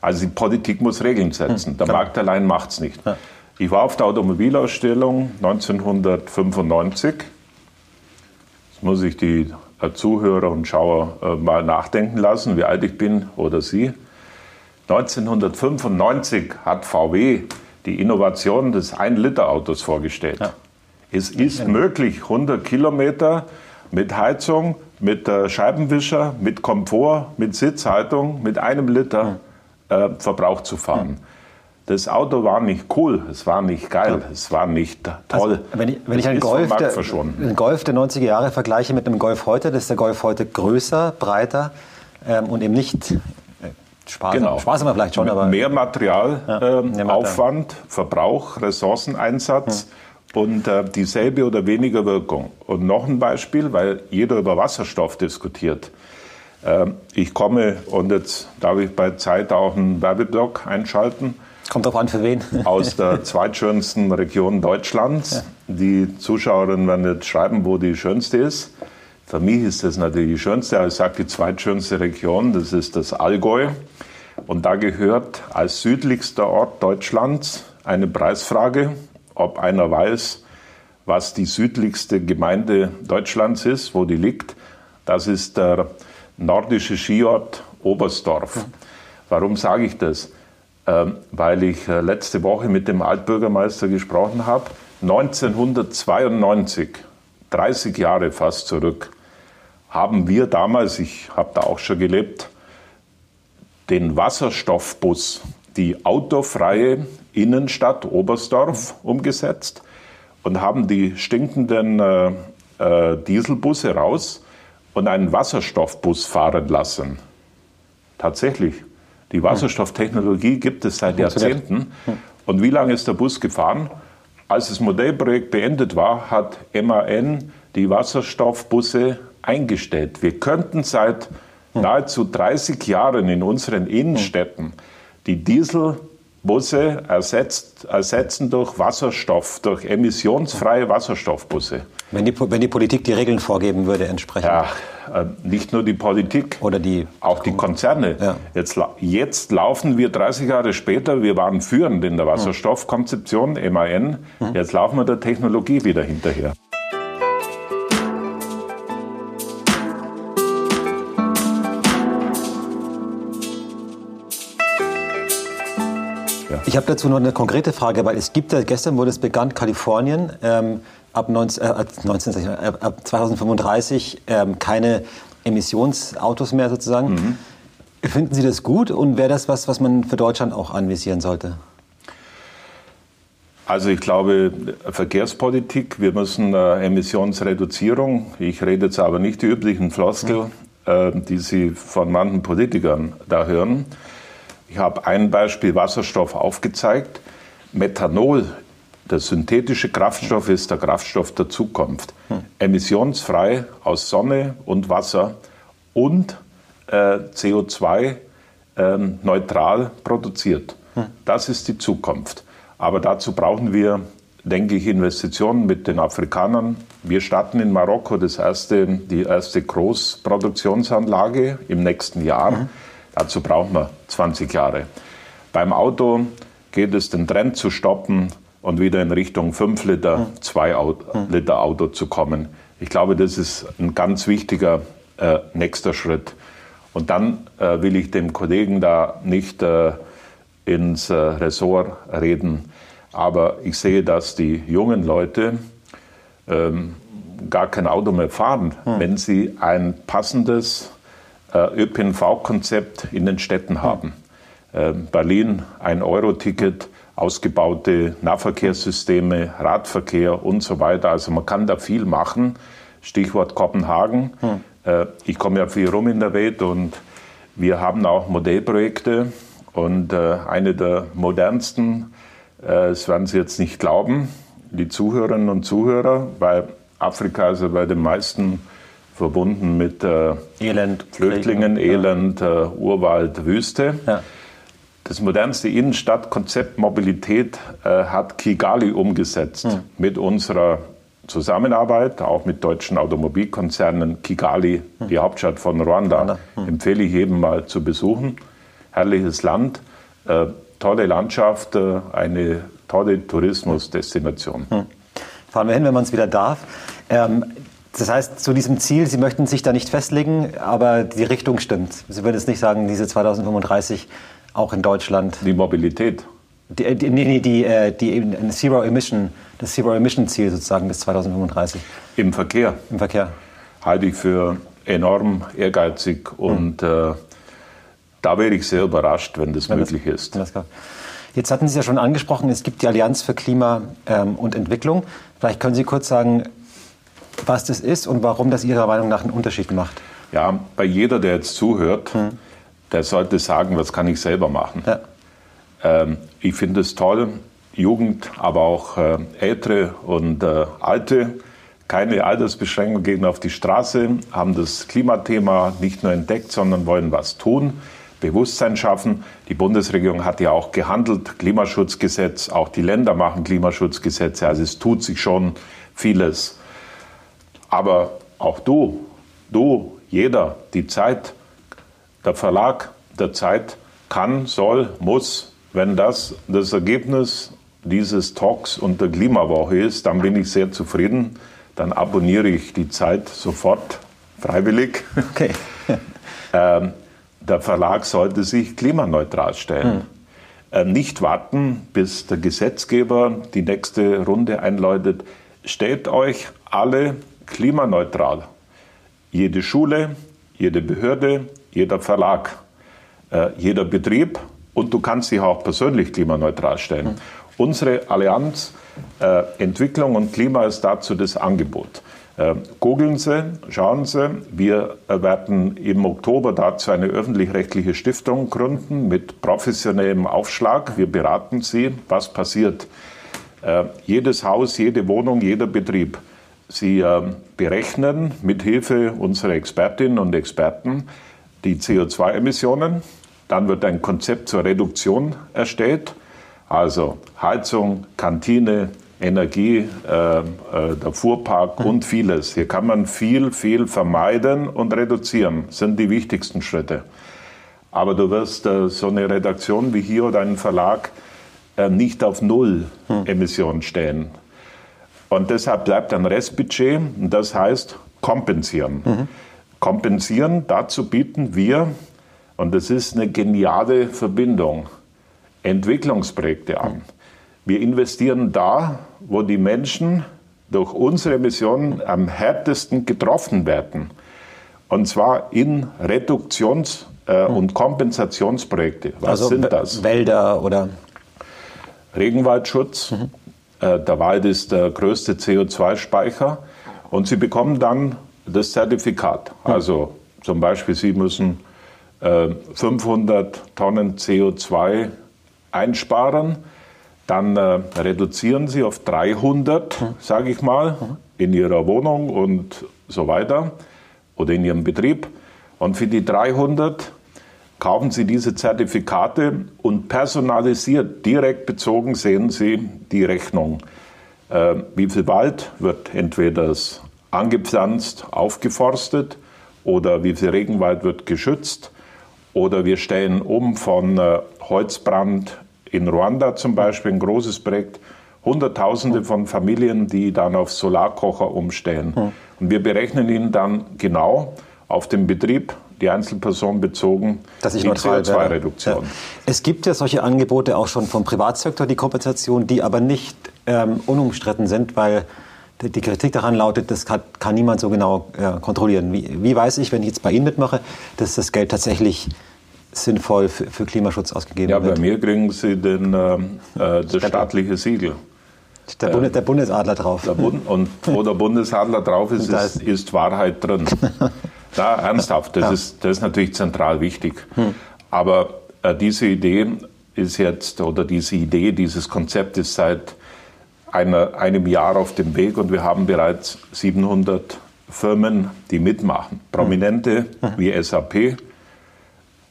also die Politik muss Regeln setzen. Hm, der genau. Markt allein macht es nicht. Ja. Ich war auf der Automobilausstellung 1995. Jetzt muss ich die äh, Zuhörer und Schauer äh, mal nachdenken lassen, wie alt ich bin oder Sie. 1995 hat VW die Innovation des 1-Liter-Autos vorgestellt. Ja. Es ist ja. möglich, 100 Kilometer mit Heizung, mit äh, Scheibenwischer, mit Komfort, mit Sitzhaltung, mit einem Liter äh, Verbrauch zu fahren. Das Auto war nicht cool, es war nicht geil, ja. es war nicht toll. Also, wenn ich, wenn ich einen, Golf der, einen Golf der 90er Jahre vergleiche mit einem Golf heute, dann ist der Golf heute größer, breiter ähm, und eben nicht Sparsam, genau. sparsamer vielleicht schon, aber. Mehr Materialaufwand, ja, äh, Verbrauch, Ressourceneinsatz hm. und äh, dieselbe oder weniger Wirkung. Und noch ein Beispiel, weil jeder über Wasserstoff diskutiert. Äh, ich komme, und jetzt darf ich bei Zeit auch einen Werbeblock einschalten. Kommt drauf an, für wen. aus der zweitschönsten Region Deutschlands. Ja. Die Zuschauerinnen werden jetzt schreiben, wo die schönste ist. Für mich ist das natürlich die schönste, aber ich sage die zweitschönste Region, das ist das Allgäu. Und da gehört als südlichster Ort Deutschlands eine Preisfrage, ob einer weiß, was die südlichste Gemeinde Deutschlands ist, wo die liegt. Das ist der nordische Skiort Oberstdorf. Warum sage ich das? Ähm, weil ich äh, letzte Woche mit dem Altbürgermeister gesprochen habe. 1992, 30 Jahre fast zurück, haben wir damals, ich habe da auch schon gelebt, den Wasserstoffbus, die autofreie Innenstadt Oberstdorf umgesetzt und haben die stinkenden äh, äh, Dieselbusse raus und einen Wasserstoffbus fahren lassen. Tatsächlich. Die Wasserstofftechnologie gibt es seit Jahrzehnten. Und wie lange ist der Bus gefahren? Als das Modellprojekt beendet war, hat MAN die Wasserstoffbusse eingestellt. Wir könnten seit nahezu 30 Jahren in unseren Innenstädten die Diesel Busse ersetzt, ersetzen durch Wasserstoff, durch emissionsfreie Wasserstoffbusse. Wenn die, wenn die Politik die Regeln vorgeben würde, entsprechend. Ja, äh, nicht nur die Politik, Oder die, auch die Konzerne. Ja. Jetzt, jetzt laufen wir 30 Jahre später, wir waren führend in der Wasserstoffkonzeption, MAN, mhm. jetzt laufen wir der Technologie wieder hinterher. Ich habe dazu noch eine konkrete Frage, weil es gibt ja, gestern wurde es bekannt, Kalifornien ähm, ab, 19, äh, 19, äh, ab 2035 ähm, keine Emissionsautos mehr sozusagen. Mhm. Finden Sie das gut und wäre das was, was man für Deutschland auch anvisieren sollte? Also ich glaube, Verkehrspolitik, wir müssen äh, Emissionsreduzierung, ich rede jetzt aber nicht die üblichen Floskel, mhm. äh, die Sie von manchen Politikern da hören. Ich habe ein Beispiel Wasserstoff aufgezeigt. Methanol, der synthetische Kraftstoff, ist der Kraftstoff der Zukunft. Hm. Emissionsfrei aus Sonne und Wasser und äh, CO2 äh, neutral produziert. Hm. Das ist die Zukunft. Aber dazu brauchen wir, denke ich, Investitionen mit den Afrikanern. Wir starten in Marokko das erste, die erste Großproduktionsanlage im nächsten Jahr. Mhm. Dazu brauchen wir 20 Jahre. Beim Auto geht es, den Trend zu stoppen und wieder in Richtung 5 Liter, 2 Liter Auto zu kommen. Ich glaube, das ist ein ganz wichtiger äh, nächster Schritt. Und dann äh, will ich dem Kollegen da nicht äh, ins äh, Ressort reden, aber ich sehe, dass die jungen Leute ähm, gar kein Auto mehr fahren, hm. wenn sie ein passendes ÖPNV-Konzept in den Städten haben. Äh, Berlin ein Euro-Ticket, ausgebaute Nahverkehrssysteme, Radverkehr und so weiter. Also man kann da viel machen. Stichwort Kopenhagen. Hm. Ich komme ja viel rum in der Welt und wir haben auch Modellprojekte. Und eine der modernsten, das werden Sie jetzt nicht glauben, die Zuhörerinnen und Zuhörer, weil Afrika also bei den meisten verbunden mit äh, Elend, Flüchtlingen, Krieg, Elend, äh, Urwald, Wüste. Ja. Das modernste Innenstadtkonzept Mobilität äh, hat Kigali umgesetzt hm. mit unserer Zusammenarbeit, auch mit deutschen Automobilkonzernen. Kigali, hm. die Hauptstadt von Ruanda, Ruanda. Hm. empfehle ich jedem mal zu besuchen. Herrliches Land, äh, tolle Landschaft, äh, eine tolle Tourismusdestination. Hm. Fahren wir hin, wenn man es wieder darf. Ähm, das heißt, zu diesem Ziel, Sie möchten sich da nicht festlegen, aber die Richtung stimmt. Sie würden jetzt nicht sagen, diese 2035 auch in Deutschland. Die Mobilität. Die, äh, die, nee, die, äh, die, die Zero Emission, das Zero Emission Ziel sozusagen bis 2035. Im Verkehr. Im Verkehr. Halte ich für enorm ehrgeizig und mhm. äh, da wäre ich sehr überrascht, wenn das wenn möglich das, ist. Das Jetzt hatten Sie ja schon angesprochen, es gibt die Allianz für Klima ähm, und Entwicklung. Vielleicht können Sie kurz sagen, was das ist und warum das Ihrer Meinung nach einen Unterschied macht. Ja, bei jeder, der jetzt zuhört, hm. der sollte sagen, was kann ich selber machen. Ja. Ähm, ich finde es toll, Jugend, aber auch äh, Ältere und äh, Alte, keine Altersbeschränkung, gehen auf die Straße, haben das Klimathema nicht nur entdeckt, sondern wollen was tun, Bewusstsein schaffen. Die Bundesregierung hat ja auch gehandelt, Klimaschutzgesetz, auch die Länder machen Klimaschutzgesetze, also es tut sich schon vieles. Aber auch du, du, jeder, die Zeit, der Verlag der Zeit kann, soll, muss, wenn das das Ergebnis dieses Talks und der Klimawoche ist, dann bin ich sehr zufrieden. Dann abonniere ich die Zeit sofort freiwillig. Okay. ähm, der Verlag sollte sich klimaneutral stellen. Hm. Äh, nicht warten, bis der Gesetzgeber die nächste Runde einläutet. Stellt euch alle klimaneutral. Jede Schule, jede Behörde, jeder Verlag, äh, jeder Betrieb und du kannst dich auch persönlich klimaneutral stellen. Hm. Unsere Allianz äh, Entwicklung und Klima ist dazu das Angebot. Äh, googeln Sie, schauen Sie. Wir werden im Oktober dazu eine öffentlich-rechtliche Stiftung gründen mit professionellem Aufschlag. Wir beraten Sie, was passiert. Äh, jedes Haus, jede Wohnung, jeder Betrieb. Sie äh, berechnen mit Hilfe unserer Expertinnen und Experten die CO2-Emissionen. Dann wird ein Konzept zur Reduktion erstellt. Also Heizung, Kantine, Energie, äh, äh, der Fuhrpark mhm. und vieles. Hier kann man viel, viel vermeiden und reduzieren. Das sind die wichtigsten Schritte. Aber du wirst äh, so eine Redaktion wie hier oder einen Verlag äh, nicht auf Null mhm. Emissionen stellen. Und deshalb bleibt ein Restbudget und das heißt kompensieren. Mhm. Kompensieren, dazu bieten wir, und das ist eine geniale Verbindung, Entwicklungsprojekte an. Wir investieren da, wo die Menschen durch unsere Mission am härtesten getroffen werden. Und zwar in Reduktions- äh, und Kompensationsprojekte. Was also sind das? Wälder oder? Regenwaldschutz. Mhm. Äh, der Wald ist der größte CO2-Speicher. Und Sie bekommen dann das Zertifikat. Also zum Beispiel, Sie müssen äh, 500 Tonnen CO2 einsparen dann äh, reduzieren Sie auf 300, mhm. sage ich mal, in Ihrer Wohnung und so weiter oder in Ihrem Betrieb. Und für die 300 kaufen Sie diese Zertifikate und personalisiert, direkt bezogen sehen Sie die Rechnung. Äh, wie viel Wald wird entweder angepflanzt, aufgeforstet oder wie viel Regenwald wird geschützt oder wir stellen um von äh, Holzbrand in Ruanda zum Beispiel ein großes Projekt, Hunderttausende von Familien, die dann auf Solarkocher umstellen. Hm. Und wir berechnen ihnen dann genau auf den Betrieb, die Einzelperson bezogen, Dass ich die CO2-Reduktion. Ja. Es gibt ja solche Angebote auch schon vom Privatsektor, die Kompensation, die aber nicht ähm, unumstritten sind, weil die Kritik daran lautet, das kann, kann niemand so genau äh, kontrollieren. Wie, wie, weiß ich, wenn ich jetzt bei Ihnen mitmache, dass das Geld tatsächlich sinnvoll für, für Klimaschutz ausgegeben ja, wird. Ja, bei mir kriegen Sie den, äh, äh das staatliche Siegel. Der, Bundes, der Bundesadler drauf. Der Bund, und wo der Bundesadler drauf ist, ist, ist, Wahrheit drin. Da, ernsthaft, das, ja. ist, das ist natürlich zentral wichtig. Hm. Aber äh, diese Idee ist jetzt, oder diese Idee, dieses Konzept ist seit einer, einem Jahr auf dem Weg und wir haben bereits 700 Firmen, die mitmachen. Prominente hm. wie SAP,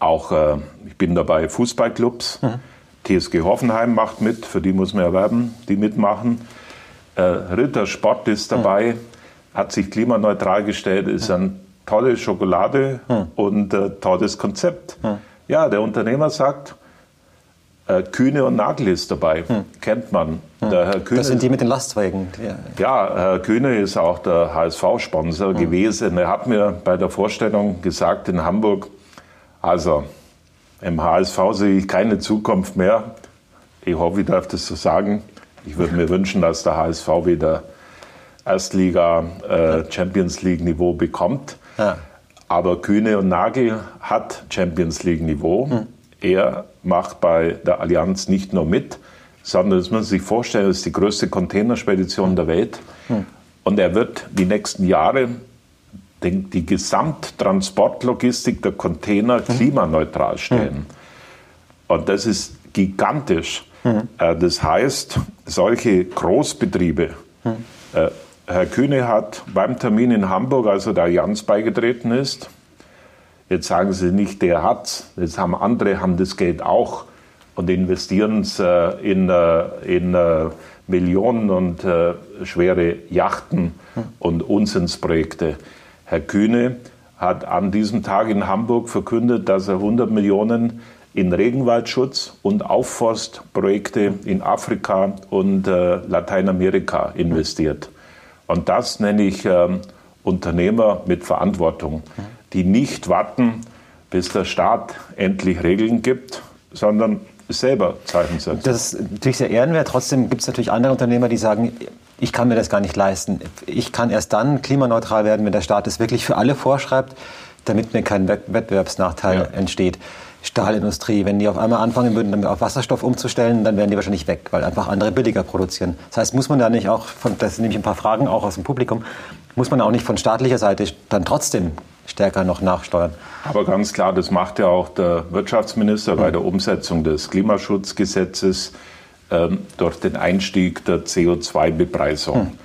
auch, äh, ich bin dabei Fußballclubs. Mhm. TSG Hoffenheim macht mit, für die muss man erwerben, die mitmachen. Äh, Ritter Sport ist dabei, mhm. hat sich klimaneutral gestellt, ist mhm. Tolle Schokolade mhm. und äh, tolles Konzept. Mhm. Ja, der Unternehmer sagt, äh, Kühne und Nagel ist dabei, hm. kennt man. Hm. Kühne, das sind die mit den Lastzweigen. Ja, ja Herr Kühne ist auch der HSV-Sponsor hm. gewesen. Er hat mir bei der Vorstellung gesagt in Hamburg, also im HSV sehe ich keine Zukunft mehr. Ich hoffe, ich darf das so sagen. Ich würde mir wünschen, dass der HSV wieder Erstliga, äh, Champions League Niveau bekommt. Ja. Aber Kühne und Nagel hat Champions League Niveau. Hm. Er macht bei der Allianz nicht nur mit, sondern das muss man sich vorstellen, das ist die größte Containerspedition der Welt. Hm. Und er wird die nächsten Jahre den, die Gesamttransportlogistik der Container mhm. klimaneutral stellen. Mhm. Und das ist gigantisch. Mhm. Äh, das heißt, solche Großbetriebe, mhm. äh, Herr Kühne hat beim Termin in Hamburg, als er der Allianz beigetreten ist, Jetzt sagen Sie nicht, der hat's. Jetzt haben andere haben das Geld auch und investieren es äh, in, äh, in äh, Millionen und schwere Yachten und Unsinnsprojekte. Herr Kühne hat an diesem Tag in Hamburg verkündet, dass er 100 Millionen in Regenwaldschutz und Aufforstprojekte in Afrika und Lateinamerika investiert. Und das nenne ich ähm, Unternehmer mit Verantwortung die nicht warten, bis der Staat endlich Regeln gibt, sondern selber Zeichen setzen. Das ist natürlich sehr ehrenwert. Trotzdem gibt es natürlich andere Unternehmer, die sagen, ich kann mir das gar nicht leisten. Ich kann erst dann klimaneutral werden, wenn der Staat es wirklich für alle vorschreibt, damit mir kein Wettbewerbsnachteil ja. entsteht. Stahlindustrie, wenn die auf einmal anfangen würden, auf Wasserstoff umzustellen, dann wären die wahrscheinlich weg, weil einfach andere billiger produzieren. Das heißt, muss man da nicht auch, von, das nehme ich ein paar Fragen auch aus dem Publikum, muss man auch nicht von staatlicher Seite dann trotzdem stärker noch nachsteuern. Aber ganz klar, das macht ja auch der Wirtschaftsminister bei der Umsetzung des Klimaschutzgesetzes ähm, durch den Einstieg der CO2-Bepreisung. Hm.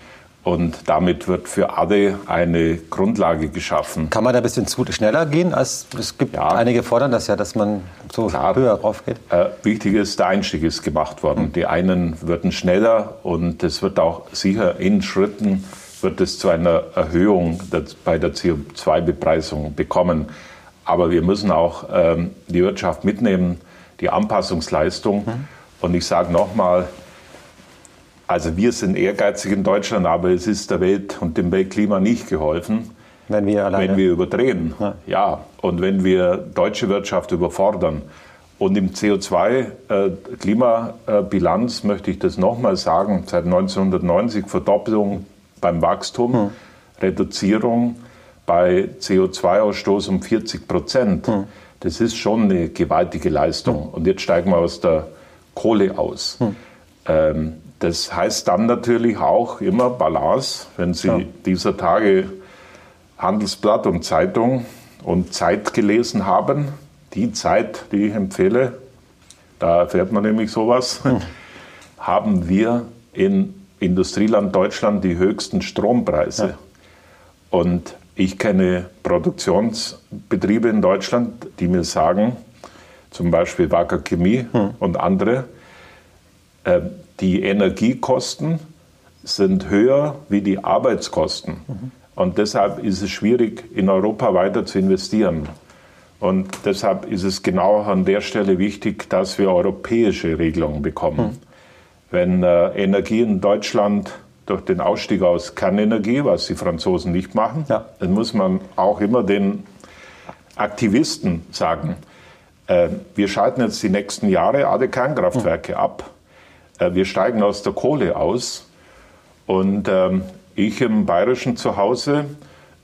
Und damit wird für alle eine Grundlage geschaffen. Kann man da ein bisschen zu schneller gehen? Als es gibt ja. einige fordern das ja, dass man so Klar. höher rauf geht. Äh, wichtig ist, der Einstieg ist gemacht worden. Hm. Die einen würden schneller und es wird auch sicher in Schritten wird es zu einer Erhöhung bei der CO2-Bepreisung bekommen. Aber wir müssen auch ähm, die Wirtschaft mitnehmen, die Anpassungsleistung. Mhm. Und ich sage nochmal, also wir sind ehrgeizig in Deutschland, aber es ist der Welt und dem Weltklima nicht geholfen, wenn wir, alleine. wenn wir überdrehen. Ja. ja, und wenn wir deutsche Wirtschaft überfordern. Und im CO2-Klimabilanz äh, möchte ich das nochmal sagen, seit 1990 Verdoppelung beim Wachstum, hm. Reduzierung bei CO2-Ausstoß um 40 Prozent. Hm. Das ist schon eine gewaltige Leistung. Hm. Und jetzt steigen wir aus der Kohle aus. Hm. Ähm, das heißt dann natürlich auch immer Balance, wenn Sie ja. dieser Tage Handelsblatt und Zeitung und Zeit gelesen haben. Die Zeit, die ich empfehle, da erfährt man nämlich sowas, hm. haben wir in Industrieland Deutschland die höchsten Strompreise. Ja. Und ich kenne Produktionsbetriebe in Deutschland, die mir sagen, zum Beispiel Wacker Chemie hm. und andere, äh, die Energiekosten sind höher wie die Arbeitskosten. Mhm. Und deshalb ist es schwierig, in Europa weiter zu investieren. Und deshalb ist es genau an der Stelle wichtig, dass wir europäische Regelungen bekommen. Mhm wenn äh, Energie in Deutschland durch den Ausstieg aus Kernenergie, was die Franzosen nicht machen, ja. dann muss man auch immer den Aktivisten sagen, äh, wir schalten jetzt die nächsten Jahre alle Kernkraftwerke mhm. ab. Äh, wir steigen aus der Kohle aus. Und ähm, ich im bayerischen Zuhause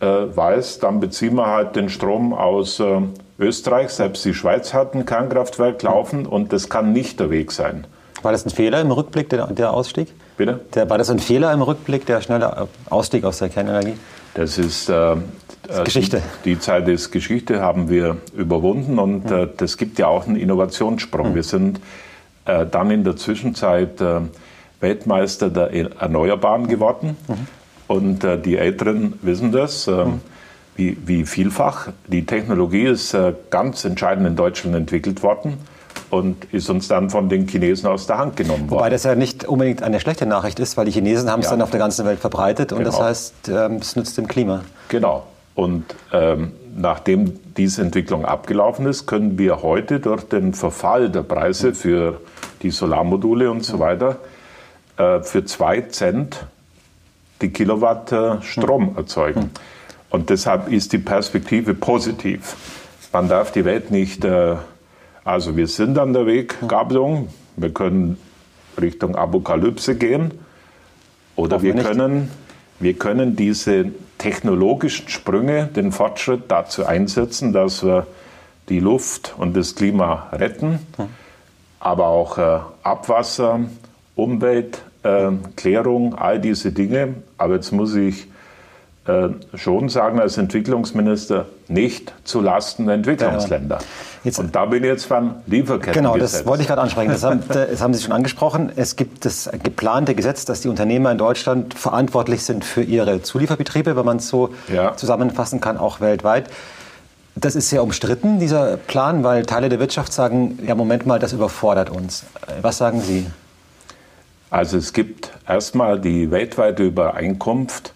äh, weiß, dann beziehen wir halt den Strom aus äh, Österreich. Selbst die Schweiz hat ein Kernkraftwerk laufen und das kann nicht der Weg sein. War das ein Fehler im Rückblick, der, der Ausstieg? Bitte? Der, war das ein Fehler im Rückblick, der schnelle Ausstieg aus der Kernenergie? Das ist äh, das ist Geschichte. Die, die, Zeit ist Geschichte, haben wir überwunden und mhm. äh, das gibt ja auch einen Innovationssprung. Mhm. Wir sind äh, dann in der Zwischenzeit äh, Weltmeister der Erneuerbaren geworden mhm. und äh, die Älteren wissen das. Äh, mhm. Wie, wie, vielfach. Die Technologie ist ganz entscheidend in Deutschland entwickelt worden und ist uns dann von den Chinesen aus der Hand genommen worden. Wobei das ja nicht unbedingt eine schlechte Nachricht ist, weil die Chinesen haben es ja. dann auf der ganzen Welt verbreitet und genau. das heißt, ähm, es nützt dem Klima. Genau. Und ähm, nachdem diese Entwicklung abgelaufen ist, können wir heute durch den Verfall der Preise für die Solarmodule und so weiter äh, für zwei Cent die Kilowatt äh, Strom erzeugen. Und deshalb ist die Perspektive positiv. Man darf die Welt nicht äh, also wir sind an der Weggabelung. Wir können Richtung Apokalypse gehen oder wir, wir können, wir können diese technologischen Sprünge, den Fortschritt dazu einsetzen, dass wir die Luft und das Klima retten, aber auch äh, Abwasser, Umwelt, äh, Klärung, all diese Dinge. Aber jetzt muss ich schon sagen, als Entwicklungsminister nicht zu Lasten der Entwicklungsländer. Jetzt, und da bin ich jetzt beim Lieferketten. Genau, das wollte ich gerade ansprechen. Das haben, das haben, Sie schon angesprochen. Es gibt das geplante Gesetz, dass die Unternehmer in Deutschland verantwortlich sind für ihre Zulieferbetriebe, wenn man es so ja. zusammenfassen kann, auch weltweit. Das ist sehr umstritten, dieser Plan, weil Teile der Wirtschaft sagen, ja, Moment mal, das überfordert uns. Was sagen Sie? Also es gibt erstmal die weltweite Übereinkunft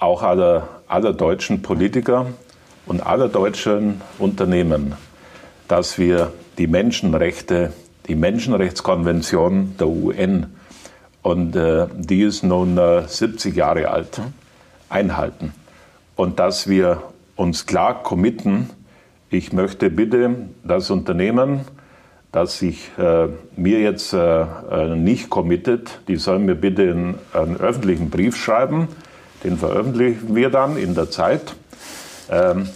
auch aller, aller deutschen Politiker und aller deutschen Unternehmen, dass wir die Menschenrechte, die Menschenrechtskonvention der UN, und äh, die ist nun äh, 70 Jahre alt, einhalten. Und dass wir uns klar committen, ich möchte bitte das Unternehmen, das sich äh, mir jetzt äh, äh, nicht committet, die sollen mir bitte einen, einen, öffentlichen Brief schreiben, den veröffentlichen wir dann in der Zeit, ähm,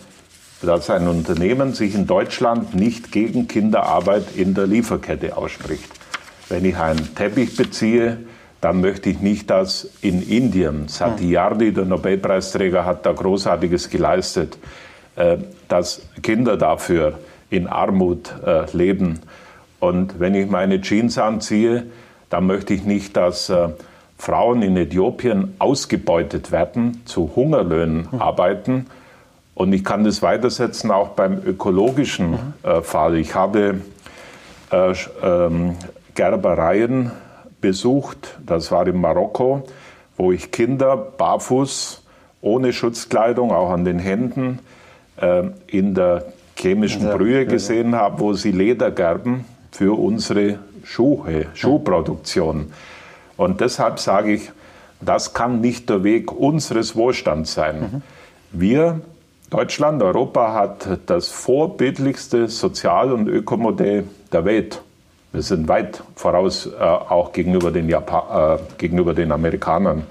dass ein Unternehmen sich in Deutschland nicht gegen Kinderarbeit in der Lieferkette ausspricht. Wenn ich einen Teppich beziehe, dann möchte ich nicht, dass in Indien, Satyardi, der Nobelpreisträger, hat da Großartiges geleistet, äh, dass Kinder dafür in Armut äh, leben. Und wenn ich meine Jeans anziehe, dann möchte ich nicht, dass äh, Frauen in Äthiopien ausgebeutet werden, zu Hungerlöhnen mhm. arbeiten. Und ich kann das weitersetzen auch beim ökologischen mhm. äh, Fall. Ich habe äh, ähm, Gerbereien besucht. Das war in Marokko, wo ich Kinder barfuß, ohne Schutzkleidung, auch an den Händen, äh, in der chemischen Brühe gesehen habe, wo sie Leder gerben für unsere Schuhe, Schuhproduktion. Und deshalb sage ich, das kann nicht der Weg unseres Wohlstands sein. Mhm. Wir, Deutschland, Europa hat das vorbildlichste Sozial- und Ökomodell der Welt. Wir sind weit voraus, äh, auch gegenüber den, Japan, äh, gegenüber den Amerikanern.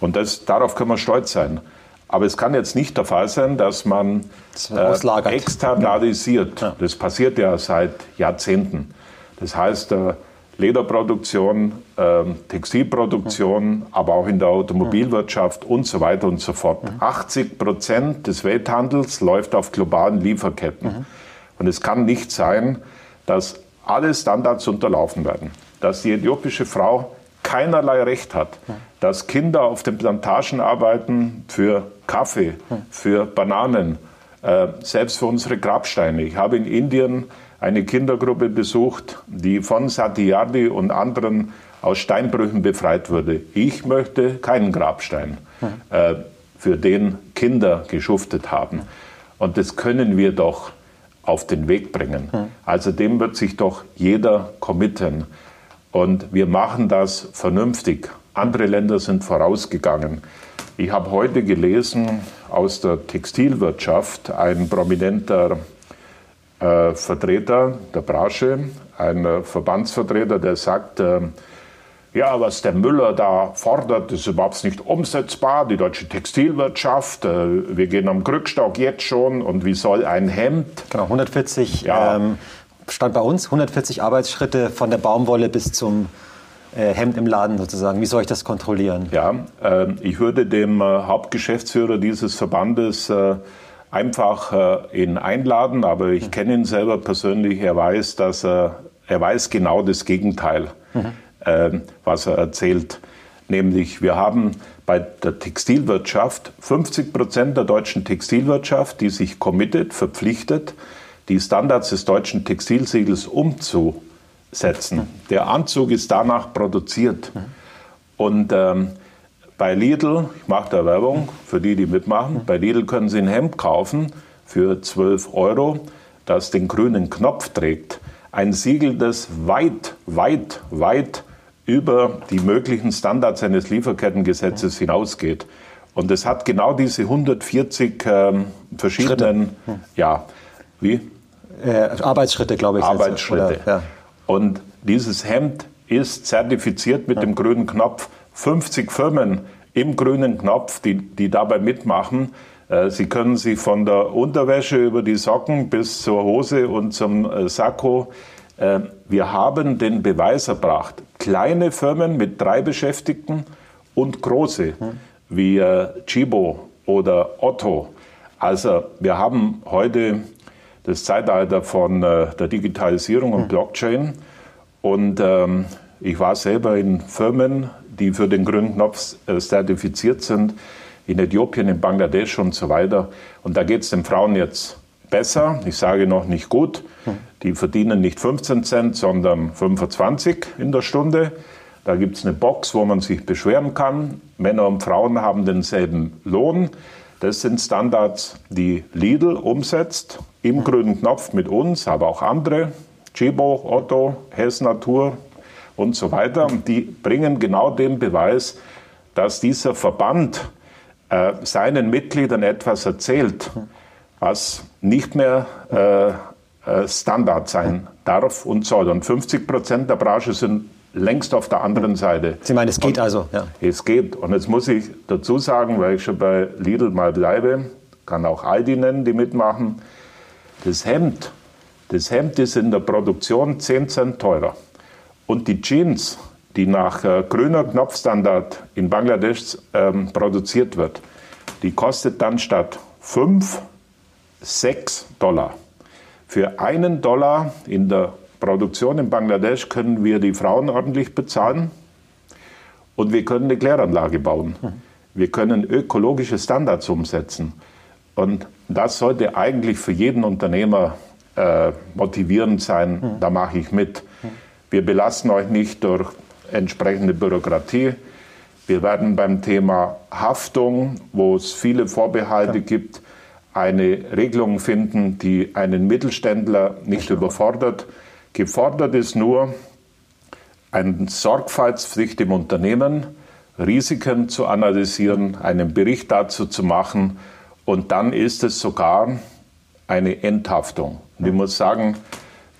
Und das, darauf können wir stolz sein. Aber es kann jetzt nicht der Fall sein, dass man das äh, externalisiert. Ja. Das passiert ja seit Jahrzehnten. Das heißt, äh, Lederproduktion, äh, Textilproduktion, aber auch in der Automobilwirtschaft und so weiter und so fort. 80 Prozent des Welthandels läuft auf globalen Lieferketten. Und es kann nicht sein, dass alle Standards unterlaufen werden. Dass die äthiopische Frau keinerlei Recht hat, dass Kinder auf den Plantagen arbeiten für Kaffee, für Bananen, äh, selbst für unsere Grabsteine. Ich habe in Indien eine Kindergruppe besucht, die von Satyardi und anderen aus Steinbrüchen befreit wurde. Ich möchte keinen Grabstein, äh, für den Kinder geschuftet haben. Und das können wir doch auf den Weg bringen. Also dem wird sich doch jeder committen. Und wir machen das vernünftig. Andere Länder sind vorausgegangen. Ich habe heute gelesen aus der Textilwirtschaft, ein prominenter äh, Vertreter der Branche, ein Verbandsvertreter, der sagt, äh, ja, was der Müller da fordert, ist überhaupt nicht umsetzbar. Die deutsche Textilwirtschaft, äh, wir gehen am Krückstock jetzt schon und wie soll ein Hemd? Genau, 140 ja. ähm, stand bei uns, 140 Arbeitsschritte von der Baumwolle bis zum äh, Hemd im Laden sozusagen. Wie soll ich das kontrollieren? Ja, äh, ich würde dem äh, Hauptgeschäftsführer dieses Verbandes äh, einfach äh, ihn einladen, aber ich mhm. kenne ihn selber persönlich. Er weiß, dass er, er weiß genau das Gegenteil. Mhm äh, was er erzählt. Nämlich, wir haben bei der Textilwirtschaft 50 Prozent der deutschen Textilwirtschaft, die sich committed, verpflichtet, die Standards des deutschen Textilsiegels umzusetzen. Der Anzug ist danach produziert. Und ähm, bei Lidl, ich mache da Werbung für die, die mitmachen, bei Lidl können Sie ein Hemd kaufen für 12 Euro, das den grünen Knopf trägt. Ein Siegel, das weit, weit, weit über die möglichen Standards eines Lieferkettengesetzes hinausgeht. Und es hat genau diese 140 ähm, verschiedenen, Schritte. ja, wie? Äh, Arbeitsschritte, glaube ich. Arbeitsschritte. Oder, ja. Und dieses Hemd ist zertifiziert mit ja. dem grünen Knopf. 50 Firmen im grünen Knopf, die, die dabei mitmachen. Äh, Sie können sich von der Unterwäsche über die Socken bis zur Hose und zum äh, Sakko äh, wir haben den Beweis erbracht, kleine Firmen mit drei Beschäftigten und große wie äh, Chibo oder Otto. Also wir haben heute das Zeitalter von der Digitalisierung und Blockchain. Und ähm, ich war selber in Firmen, die für den grünen Knopf zertifiziert sind, in Äthiopien, in Bangladesch und so weiter. Und da geht es den Frauen jetzt besser. Ich sage noch nicht gut. Die verdienen nicht 15 Cent, sondern 25 in der Stunde. Da gibt es eine Box, wo man sich beschweren kann. Männer und Frauen haben denselben Lohn. Das sind Standards, die Lidl umsetzt, im grünen Knopf mit uns, aber auch andere, Chibo, Otto, Hess Natur und so weiter. Und die bringen genau den Beweis, dass dieser Verband äh, seinen Mitgliedern etwas erzählt, was nicht mehr äh, äh Standard sein darf und soll. Und 50 Prozent der Branche sind längst auf der anderen Seite. Sie meinen, es geht und also? Ja. Es geht. Und jetzt muss ich dazu sagen, weil ich schon bei Lidl mal bleibe, kann auch Aldi nennen, die mitmachen. Das Hemd, das Hemd ist in der Produktion 10 Cent teurer. Und die Jeans, die nach äh, grüner Knopfstandard in Bangladesch ähm, produziert wird, die kostet dann statt 5, 6 Dollar. Für einen Dollar in der Produktion in Bangladesch können wir die Frauen ordentlich bezahlen und wir können eine Kläranlage bauen. Wir können ökologische Standards umsetzen. Und das sollte eigentlich für jeden Unternehmer äh, motivierend sein. Da mache ich mit. Wir belasten euch nicht durch entsprechende Bürokratie. Wir werden beim Thema Haftung, wo es viele Vorbehalte ja. gibt, eine Regelung finden, die einen Mittelständler nicht überfordert. Gefordert ist nur eine Sorgfaltspflicht im Unternehmen, Risiken zu analysieren, einen Bericht dazu zu machen und dann ist es sogar eine Enthaftung. Und ich muss sagen,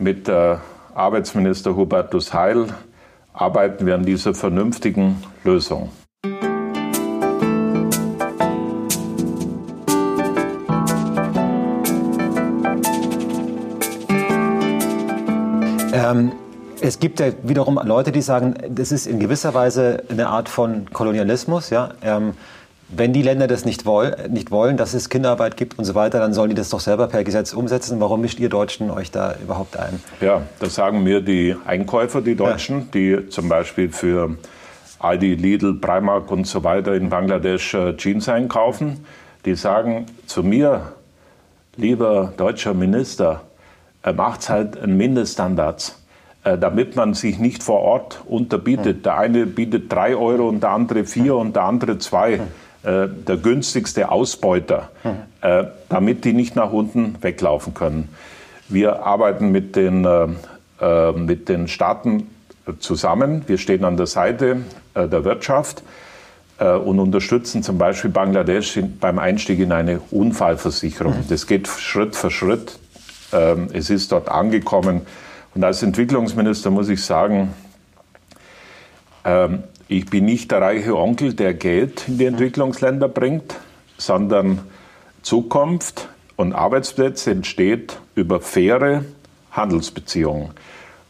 mit äh, Arbeitsminister Hubertus Heil arbeiten wir an dieser vernünftigen Lösung. Ähm, es gibt ja wiederum Leute, die sagen, das ist in gewisser Weise eine Art von Kolonialismus. Ja? Ähm, wenn die Länder das nicht, woll, nicht wollen, dass es Kinderarbeit gibt und so weiter, dann sollen die das doch selber per Gesetz umsetzen. Warum mischt ihr Deutschen euch da überhaupt ein? Ja, das sagen mir die Einkäufer, die Deutschen, ja. die zum Beispiel für Aldi, Lidl, Primark und so weiter in Bangladesch äh, Jeans einkaufen. Die sagen zu mir, lieber deutscher Minister, macht halt einen Mindeststandards, äh, damit man sich nicht vor Ort unterbietet. Der eine bietet drei Euro und der andere vier und der andere zwei. Äh, der günstigste Ausbeuter, äh, damit die nicht nach unten weglaufen können. Wir arbeiten mit den, mit den Staaten zusammen. Wir stehen an der Seite der Wirtschaft und unterstützen zum Beispiel Bangladesch beim Einstieg in eine Unfallversicherung. Das geht Schritt für Schritt. Ähm, es ist dort angekommen. Und als Entwicklungsminister muss ich sagen, ähm, ich bin nicht der reiche Onkel, der Geld in die Entwicklungsländer bringt, sondern Zukunft und Arbeitsplätze entsteht über faire Handelsbeziehungen.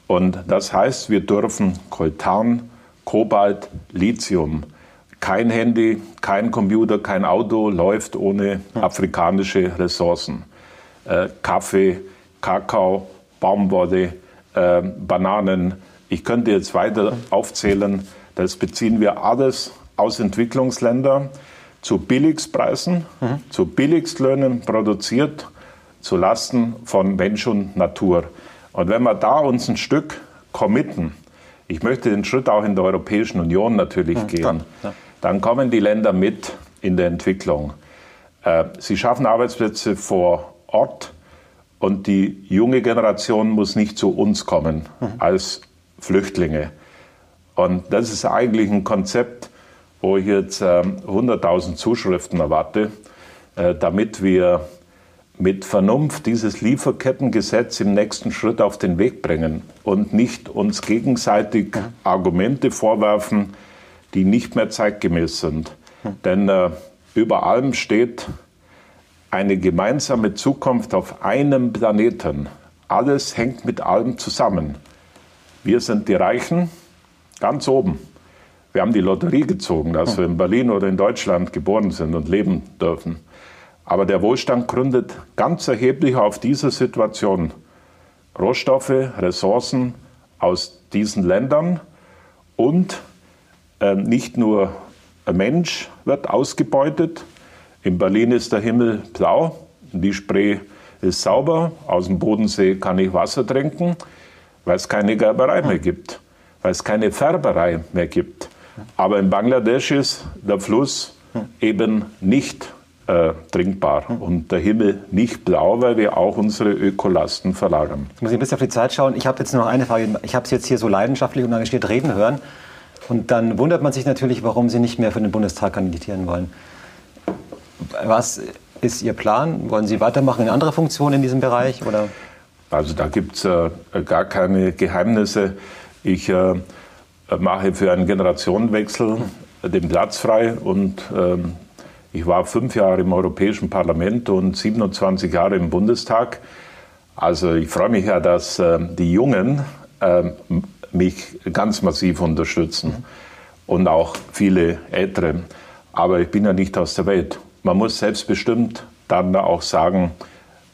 Und das heißt, wir dürfen Coltan, Kobalt, Lithium, kein Handy, kein Computer, kein Auto läuft ohne afrikanische Ressourcen. Äh, Kaffee, Kakao, Baumwolle, äh, Bananen. Ich könnte jetzt weiter aufzählen. Das beziehen wir alles aus Entwicklungsländern zu Billigpreisen, mhm. zu Billigstlöhnen produziert, zu Lasten von Mensch und Natur. Und wenn wir da uns ein Stück committen, ich möchte den Schritt auch in der Europäischen Union natürlich mhm, gehen, dann, ja. dann kommen die Länder mit in der Entwicklung. Äh, sie schaffen Arbeitsplätze vor Ort, und die junge Generation muss nicht zu uns kommen mhm. als Flüchtlinge. Und das ist eigentlich ein Konzept, wo ich jetzt äh, 100.000 Zuschriften erwarte, äh, damit wir mit Vernunft dieses Lieferkettengesetz im nächsten Schritt auf den Weg bringen und nicht uns gegenseitig mhm. Argumente vorwerfen, die nicht mehr zeitgemäß sind. Mhm. Denn äh, über allem steht, eine gemeinsame Zukunft auf einem Planeten. Alles hängt mit allem zusammen. Wir sind die Reichen ganz oben. Wir haben die Lotterie gezogen, dass wir in Berlin oder in Deutschland geboren sind und leben dürfen. Aber der Wohlstand gründet ganz erheblich auf dieser Situation. Rohstoffe, Ressourcen aus diesen Ländern und äh, nicht nur ein Mensch wird ausgebeutet, in Berlin ist der Himmel blau, die Spree ist sauber, aus dem Bodensee kann ich Wasser trinken, weil es keine Gerberei mehr gibt, weil es keine Färberei mehr gibt. Aber in Bangladesch ist der Fluss eben nicht äh, trinkbar und der Himmel nicht blau, weil wir auch unsere Ökolasten verlagern. Jetzt muss ich ein bisschen auf die Zeit schauen. Ich habe jetzt nur noch eine Frage. Ich habe Sie jetzt hier so leidenschaftlich und engagiert reden hören. Und dann wundert man sich natürlich, warum Sie nicht mehr für den Bundestag kandidieren wollen. Was ist Ihr Plan? Wollen Sie weitermachen in andere Funktionen in diesem Bereich? Oder? Also da gibt es äh, gar keine Geheimnisse. Ich äh, mache für einen Generationenwechsel den Platz frei und ähm, ich war fünf Jahre im Europäischen Parlament und 27 Jahre im Bundestag. Also ich freue mich ja, dass äh, die Jungen äh, mich ganz massiv unterstützen und auch viele Ältere. Aber ich bin ja nicht aus der Welt. Man muss selbstbestimmt dann auch sagen,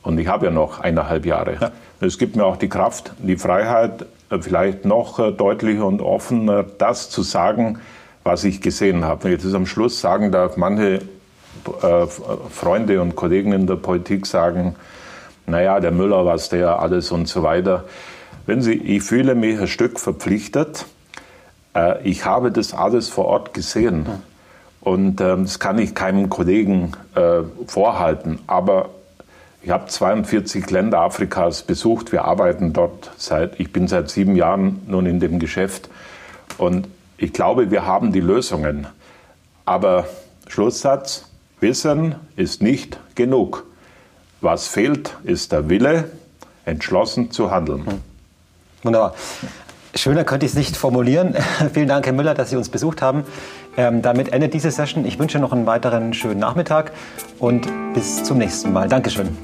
und ich habe ja noch eineinhalb Jahre. Ja. Es gibt mir auch die Kraft, die Freiheit, äh, vielleicht noch äh, deutlicher und offener das zu sagen, was ich gesehen habe. Wenn ich das am Schluss sagen darf, manche äh, Freunde und Kollegen in der Politik sagen, naja, der Müller, was der alles und so weiter. Wenn Sie, ich fühle mich ein Stück verpflichtet. Äh, ich habe das alles vor Ort gesehen. Und ähm, das kann ich keinem Kollegen äh, vorhalten. Aber ich habe 42 Länder Afrikas besucht. Wir arbeiten dort seit, ich bin seit sieben Jahren nun in dem Geschäft. Und ich glaube, wir haben die Lösungen. Aber Schlusssatz, Wissen ist nicht genug. Was fehlt, ist der Wille, entschlossen zu handeln. Hm. Wunderbar. Schöner könnte ich es nicht formulieren. Vielen Dank, Herr Müller, dass Sie uns besucht haben. Ähm, damit endet diese Session. Ich wünsche noch einen weiteren schönen Nachmittag und bis zum nächsten Mal. Dankeschön.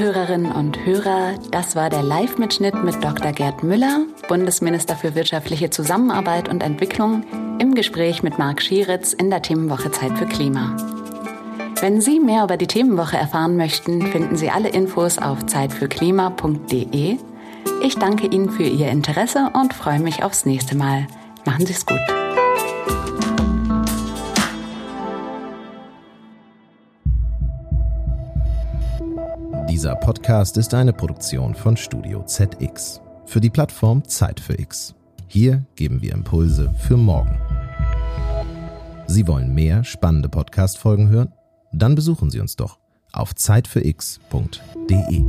Hörerinnen und Hörer, das war der Live-Mitschnitt mit Dr. Gerd Müller, Bundesminister für wirtschaftliche Zusammenarbeit und Entwicklung, im Gespräch mit Marc Schieritz in der Themenwoche Zeit für Klima. Wenn Sie mehr über die Themenwoche erfahren möchten, finden Sie alle Infos auf zeitfürklima.de. Ich danke Ihnen für Ihr Interesse und freue mich aufs nächste Mal. Machen Sie es gut. Dieser Podcast ist eine Produktion von Studio ZX für die Plattform Zeit für X. Hier geben wir Impulse für morgen. Sie wollen mehr spannende Podcast-Folgen hören? Dann besuchen Sie uns doch auf zeitfürx.de.